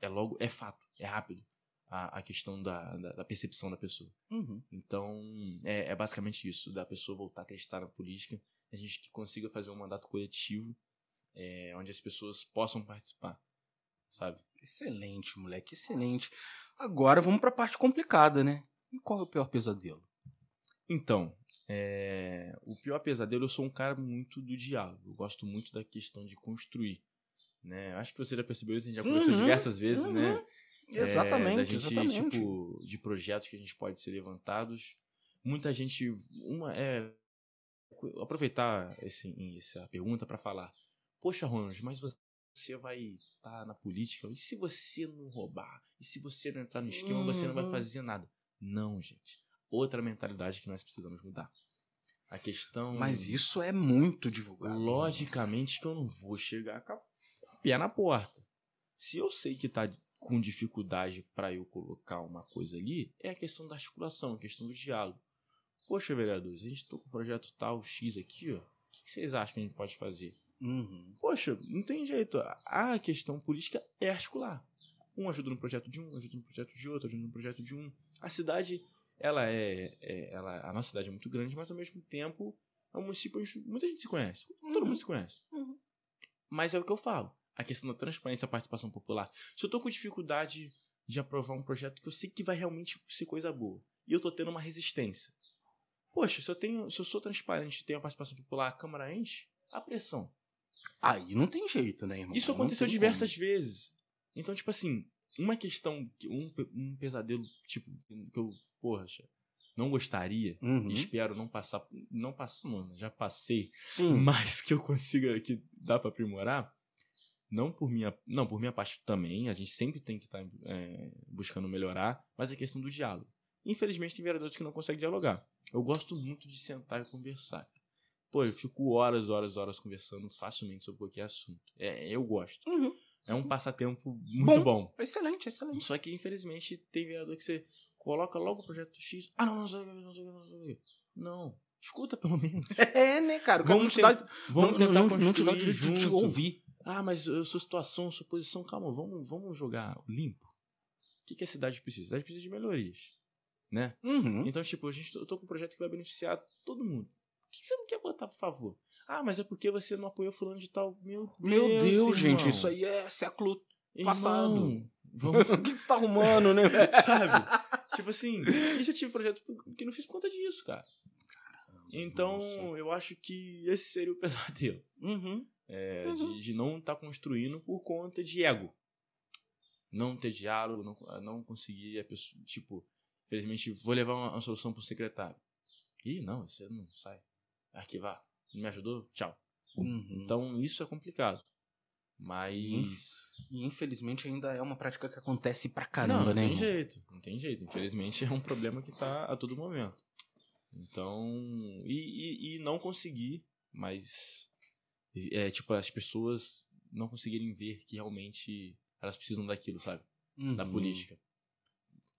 Speaker 3: é logo, é fato, é rápido a, a questão da, da, da percepção da pessoa.
Speaker 2: Uhum.
Speaker 3: Então, é, é basicamente isso, da pessoa voltar a acreditar na política, a gente que consiga fazer um mandato coletivo, é, onde as pessoas possam participar, sabe?
Speaker 2: Excelente, moleque, excelente. Agora vamos pra parte complicada, né? E qual é o pior pesadelo?
Speaker 3: Então, é, o pior pesadelo, eu sou um cara muito do diálogo, eu gosto muito da questão de construir, né? Acho que você já percebeu isso, a gente já conversou
Speaker 2: Uhum,
Speaker 3: diversas vezes,
Speaker 2: uhum.
Speaker 3: né? É,
Speaker 2: Exatamente,
Speaker 3: da gente,
Speaker 2: exatamente.
Speaker 3: tipo, de projetos que a gente pode ser levantados. Muita gente, uma é aproveitar esse, essa pergunta para falar. Poxa, Ronald, mas você vai estar na política? E se você não roubar? E se você não entrar no esquema, você não vai
Speaker 2: Uhum.
Speaker 3: fazer nada? Não, gente. Outra mentalidade que nós precisamos mudar. A questão.
Speaker 2: Mas isso é muito divulgado.
Speaker 3: Logicamente que eu não vou chegar com o pé na porta. Se eu sei que tá com dificuldade para eu colocar uma coisa ali, é a questão da articulação, a questão do diálogo. Poxa, vereadores, a gente tá com o projeto tal X aqui, ó. O que que vocês acham que a gente pode fazer?
Speaker 2: Uhum.
Speaker 3: Poxa, não tem jeito. A questão política é articular. Um ajuda no projeto de um, ajuda no projeto de outro, ajuda no projeto de um. A cidade, ela é, é- ela, a nossa cidade é muito grande, mas ao mesmo tempo é um município onde muita gente se conhece. Todo
Speaker 2: Uhum.
Speaker 3: mundo se conhece.
Speaker 2: Uhum.
Speaker 3: Mas é o que eu falo. A questão da transparência e a participação popular. Se eu tô com dificuldade de aprovar um projeto que eu sei que vai realmente ser coisa boa, e eu tô tendo uma resistência. Poxa, se eu tenho, se eu sou transparente e tenho a participação popular, a Câmara enche, a pressão.
Speaker 2: Aí não tem jeito, né, irmão?
Speaker 3: Isso aconteceu diversas vezes. Então, tipo assim, uma questão, que- um, um pesadelo, tipo, que eu, poxa, não gostaria.
Speaker 2: Uhum.
Speaker 3: espero não passar, não passar, não, já passei,
Speaker 2: Sim.
Speaker 3: mas que eu consiga, que dá pra aprimorar, não por minha, não, por minha parte também, a gente sempre tem que estar buscando melhorar, mas a questão do diálogo. Infelizmente tem vereadores que não conseguem dialogar. Eu gosto muito de sentar e conversar. Pô, eu fico horas, horas, horas conversando facilmente sobre qualquer assunto. É, eu gosto.
Speaker 2: Uhum.
Speaker 3: É um uhum. passatempo muito bom. bom.
Speaker 2: Excelente, excelente.
Speaker 3: Só que, infelizmente, tem vereador que você coloca logo o projeto X. Ah, não, não, não, não, não, não. Não, não. escuta pelo menos. *laughs*
Speaker 2: É, né, cara?
Speaker 3: Vamos,
Speaker 2: te,
Speaker 3: dar, vamos tentar
Speaker 2: não, não, te dar o direito de ouvir.
Speaker 3: Ah, mas eh, sua situação, sua posição. Calma, vamos, vamos jogar limpo. O que, que a cidade precisa? A cidade precisa de melhorias, né?
Speaker 2: Uhum.
Speaker 3: Então, tipo, a gente, eu tô com um projeto que vai beneficiar todo mundo. O que, que você não quer botar, por favor? Ah, mas é porque você não apoiou fulano de tal. Meu Deus,
Speaker 2: Meu Deus, gente,
Speaker 3: irmão.
Speaker 2: isso aí é século
Speaker 3: Irmão,
Speaker 2: passado.
Speaker 3: Vamos, *laughs*
Speaker 2: o que você tá arrumando, né, *laughs*
Speaker 3: sabe? tipo assim, e já tive projeto que não fiz por conta disso, cara. Então,
Speaker 2: Nossa.
Speaker 3: eu acho que esse seria o pesadelo.
Speaker 2: Uhum.
Speaker 3: É,
Speaker 2: Uhum.
Speaker 3: de, de não estar construindo por conta de ego. Não ter diálogo, não, não conseguir a pessoa. Tipo, infelizmente, vou levar uma, uma solução pro secretário. Ih, não, você não sai. Arquivar. Não me ajudou? Tchau.
Speaker 2: Uhum.
Speaker 3: Então, isso é complicado. Mas.
Speaker 2: E infelizmente ainda é uma prática que acontece pra
Speaker 3: não,
Speaker 2: caramba,
Speaker 3: não
Speaker 2: né?
Speaker 3: tem
Speaker 2: irmão?
Speaker 3: jeito. Não tem jeito. Infelizmente, *laughs* é um problema que tá a todo momento. Então. E, e, e não conseguir, mas. É tipo, as pessoas não conseguirem ver que realmente elas precisam daquilo, sabe? Da
Speaker 2: Uhum.
Speaker 3: política.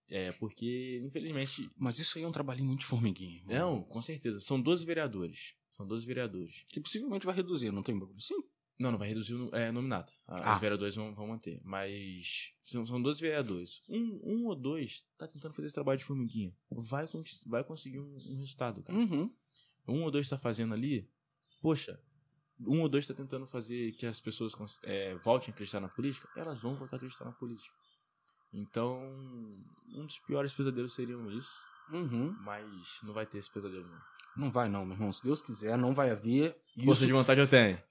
Speaker 3: É, porque, infelizmente.
Speaker 2: Mas isso aí é um trabalhinho muito irmão.
Speaker 3: Não, com certeza. São 12 vereadores. São 12 vereadores.
Speaker 2: Que possivelmente vai reduzir, não tem bagulho assim?
Speaker 3: Não, não vai reduzir o é, nominato. Ah,
Speaker 2: Ah.
Speaker 3: Os vereadores vão, vão manter. Mas são, são 12 vereadores. Um, um ou dois tá tentando fazer esse trabalho de formiguinha. Vai, vai conseguir um, um resultado, cara.
Speaker 2: Uhum.
Speaker 3: Um ou dois tá fazendo ali. Poxa, um ou dois tá tentando fazer que as pessoas é, voltem a acreditar na política. Elas vão voltar a acreditar na política. Então, um dos piores pesadelos seriam isso.
Speaker 2: Uhum.
Speaker 3: Mas não vai ter esse pesadelo, não.
Speaker 2: Não vai não, meu irmão. Se Deus quiser, não vai haver.
Speaker 3: Força
Speaker 2: Isso,
Speaker 3: de vontade eu tenho.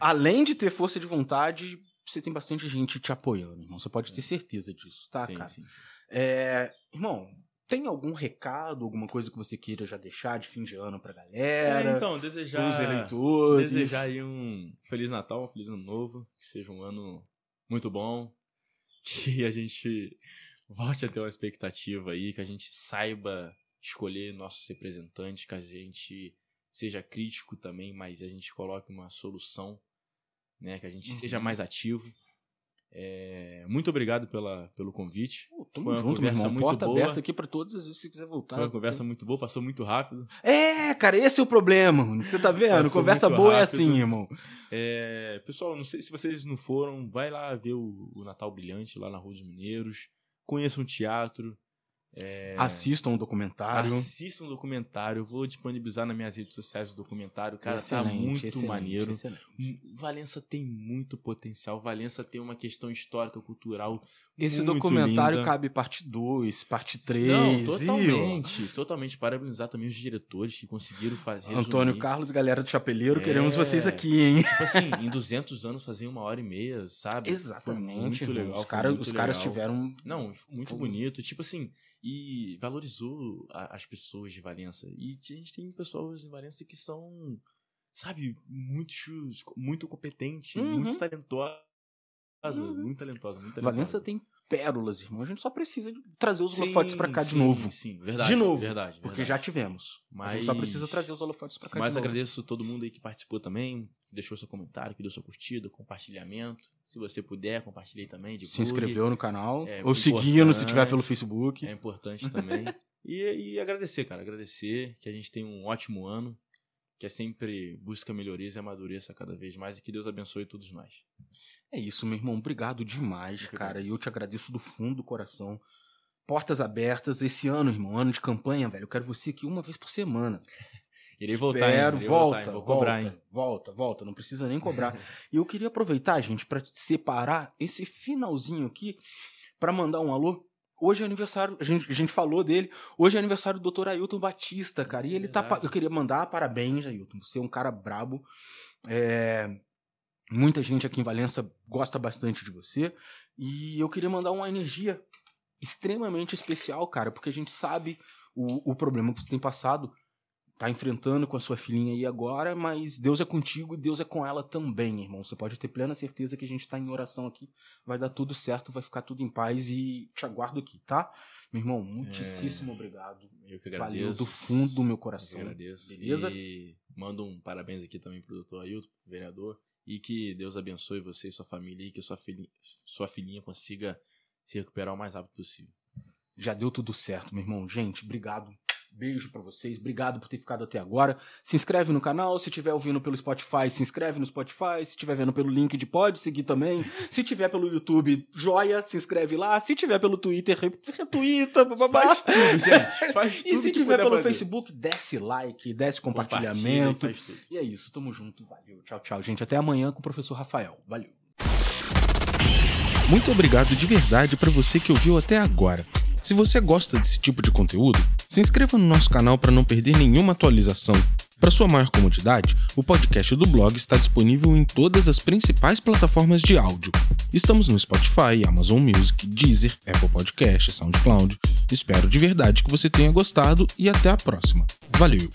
Speaker 2: Além de ter força de vontade, você tem bastante gente te apoiando, irmão. Você pode ter certeza disso, tá,
Speaker 3: sim,
Speaker 2: cara?
Speaker 3: sim, sim.
Speaker 2: É, irmão, tem algum recado, alguma coisa que você queira já deixar de fim de ano pra galera?
Speaker 3: É, então, desejar,
Speaker 2: pros eleitores?
Speaker 3: desejar aí um Feliz Natal, um Feliz Ano Novo, que seja um ano muito bom, que a gente volte a ter uma expectativa aí, que a gente saiba escolher nossos representantes, que a gente seja crítico também, mas a gente coloque uma solução, né, que a gente
Speaker 2: Uhum.
Speaker 3: seja mais ativo. É, muito obrigado pela, pelo convite.
Speaker 2: Pô, tamo
Speaker 3: Foi
Speaker 2: junto, meu irmão.
Speaker 3: muito
Speaker 2: Porta
Speaker 3: boa.
Speaker 2: aberta aqui pra todos as vezes você quiser voltar.
Speaker 3: Foi uma conversa muito boa, passou muito rápido.
Speaker 2: É, cara, esse é o problema. mano. Você tá vendo?
Speaker 3: Passou
Speaker 2: Conversa boa é
Speaker 3: rápido.
Speaker 2: assim, irmão.
Speaker 3: É, pessoal, não sei se vocês não foram, vai lá ver o, o Natal Brilhante lá na Rua dos Mineiros. Conheçam o teatro. É,
Speaker 2: Assistam o documentário.
Speaker 3: assistam o documentário. Vou disponibilizar nas minhas redes sociais o documentário. Cara, tá
Speaker 2: Excelente,
Speaker 3: muito
Speaker 2: excelente,
Speaker 3: maneiro.
Speaker 2: excelente.
Speaker 3: Valença tem muito potencial. Valença tem uma questão histórica, cultural.
Speaker 2: Esse documentário
Speaker 3: linda.
Speaker 2: cabe parte 2, parte 3.
Speaker 3: Não, totalmente. Totalmente. Parabenizar também os diretores que conseguiram fazer.
Speaker 2: Antônio
Speaker 3: resumir.
Speaker 2: Carlos, galera do Chapeleiro,
Speaker 3: É.
Speaker 2: queremos vocês aqui, hein?
Speaker 3: Tipo assim, em 200 anos fazia uma hora e meia, sabe? Foi
Speaker 2: Exatamente.
Speaker 3: muito legal.
Speaker 2: os cara-
Speaker 3: muito
Speaker 2: os caras
Speaker 3: legal.
Speaker 2: tiveram.
Speaker 3: Não, muito
Speaker 2: Foi-
Speaker 3: bonito. Tipo assim, e valorizou a- as pessoas de Valença. E a gente tem pessoas em Valença que são, sabe, muito, muito competentes,
Speaker 2: Uhum.
Speaker 3: muito talentosas.
Speaker 2: Uhum.
Speaker 3: Muito talentosa, muito talentosa.
Speaker 2: Valença tem pérolas, irmão. A gente só precisa de trazer os holofotes pra cá de
Speaker 3: sim,
Speaker 2: novo.
Speaker 3: Sim, verdade.
Speaker 2: De novo,
Speaker 3: Verdade.
Speaker 2: Porque
Speaker 3: verdade.
Speaker 2: já tivemos. A gente só precisa trazer os holofotes pra cá
Speaker 3: Mas
Speaker 2: de novo.
Speaker 3: agradeço todo mundo aí que participou também, que deixou seu comentário, que deu sua curtida, compartilhamento. Se você puder, compartilhe também.
Speaker 2: Se inscreveu no canal.
Speaker 3: É
Speaker 2: ou seguindo se tiver pelo Facebook.
Speaker 3: É importante também. *laughs* e, e agradecer, cara. Agradecer que a gente tem um ótimo ano, que é sempre busca melhorias e amadureça cada vez mais e que Deus abençoe todos nós.
Speaker 2: É isso, meu irmão. Obrigado demais, cara. E eu te agradeço do fundo do coração. Portas abertas. Esse ano, irmão, ano de campanha, velho. Eu quero você aqui uma vez por semana. *laughs*
Speaker 3: Irei voltar?
Speaker 2: Espero,
Speaker 3: Irei
Speaker 2: volta,
Speaker 3: voltar? Vou cobrar,
Speaker 2: volta, volta, volta, não precisa nem cobrar. *laughs* e eu queria aproveitar, gente, pra separar esse finalzinho aqui pra mandar um alô. Hoje é aniversário, a gente, a gente falou dele, hoje é aniversário do Dr. Ailton Batista, cara, e ele tá, pa-
Speaker 3: Verdade.
Speaker 2: eu queria mandar parabéns, Ailton, você é um cara brabo, é, muita gente aqui em Valença gosta bastante de você, e eu queria mandar uma energia extremamente especial, cara, porque a gente sabe o, o problema que você tem passado, tá enfrentando com a sua filhinha aí agora, mas Deus é contigo e Deus é com ela também, irmão. Você pode ter plena certeza que a gente tá em oração aqui, vai dar tudo certo, vai ficar tudo em paz e te aguardo aqui, tá? Meu irmão, muitíssimo obrigado.
Speaker 3: Eu que
Speaker 2: Valeu
Speaker 3: agradeço.
Speaker 2: do fundo do meu
Speaker 3: Eu que
Speaker 2: coração.
Speaker 3: agradeço.
Speaker 2: Beleza?
Speaker 3: E mando um parabéns aqui também pro doutor Ailton, pro vereador. E que Deus abençoe você e sua família e que sua filhinha, sua filhinha consiga se recuperar o mais rápido possível.
Speaker 2: Já deu tudo certo, meu irmão. Gente, obrigado. Beijo pra vocês. Obrigado por ter ficado até agora. Se inscreve no canal. Se estiver ouvindo pelo Spotify, se inscreve no Spotify. Se estiver vendo pelo LinkedIn, pode seguir também. Se tiver pelo YouTube, joia, se inscreve lá. Se tiver pelo Twitter, re- retuita, bababá.
Speaker 3: Faz tudo, gente. Faz *laughs* tudo
Speaker 2: E se tiver pelo
Speaker 3: fazer.
Speaker 2: Facebook, desce like, desce
Speaker 3: Compartilha,
Speaker 2: compartilhamento.
Speaker 3: faz tudo.
Speaker 2: E é isso, tamo junto. Valeu. Tchau, tchau, gente. Até amanhã com o professor Rafael. Valeu.
Speaker 1: Muito obrigado de verdade para você que ouviu até agora. Se você gosta desse tipo de conteúdo, se inscreva no nosso canal para não perder nenhuma atualização. Para sua maior comodidade, o podcast do blog está disponível em todas as principais plataformas de áudio. Estamos no Spotify, Amazon Music, Deezer, Apple Podcast, SoundCloud. Espero de verdade que você tenha gostado e até a próxima. Valeu!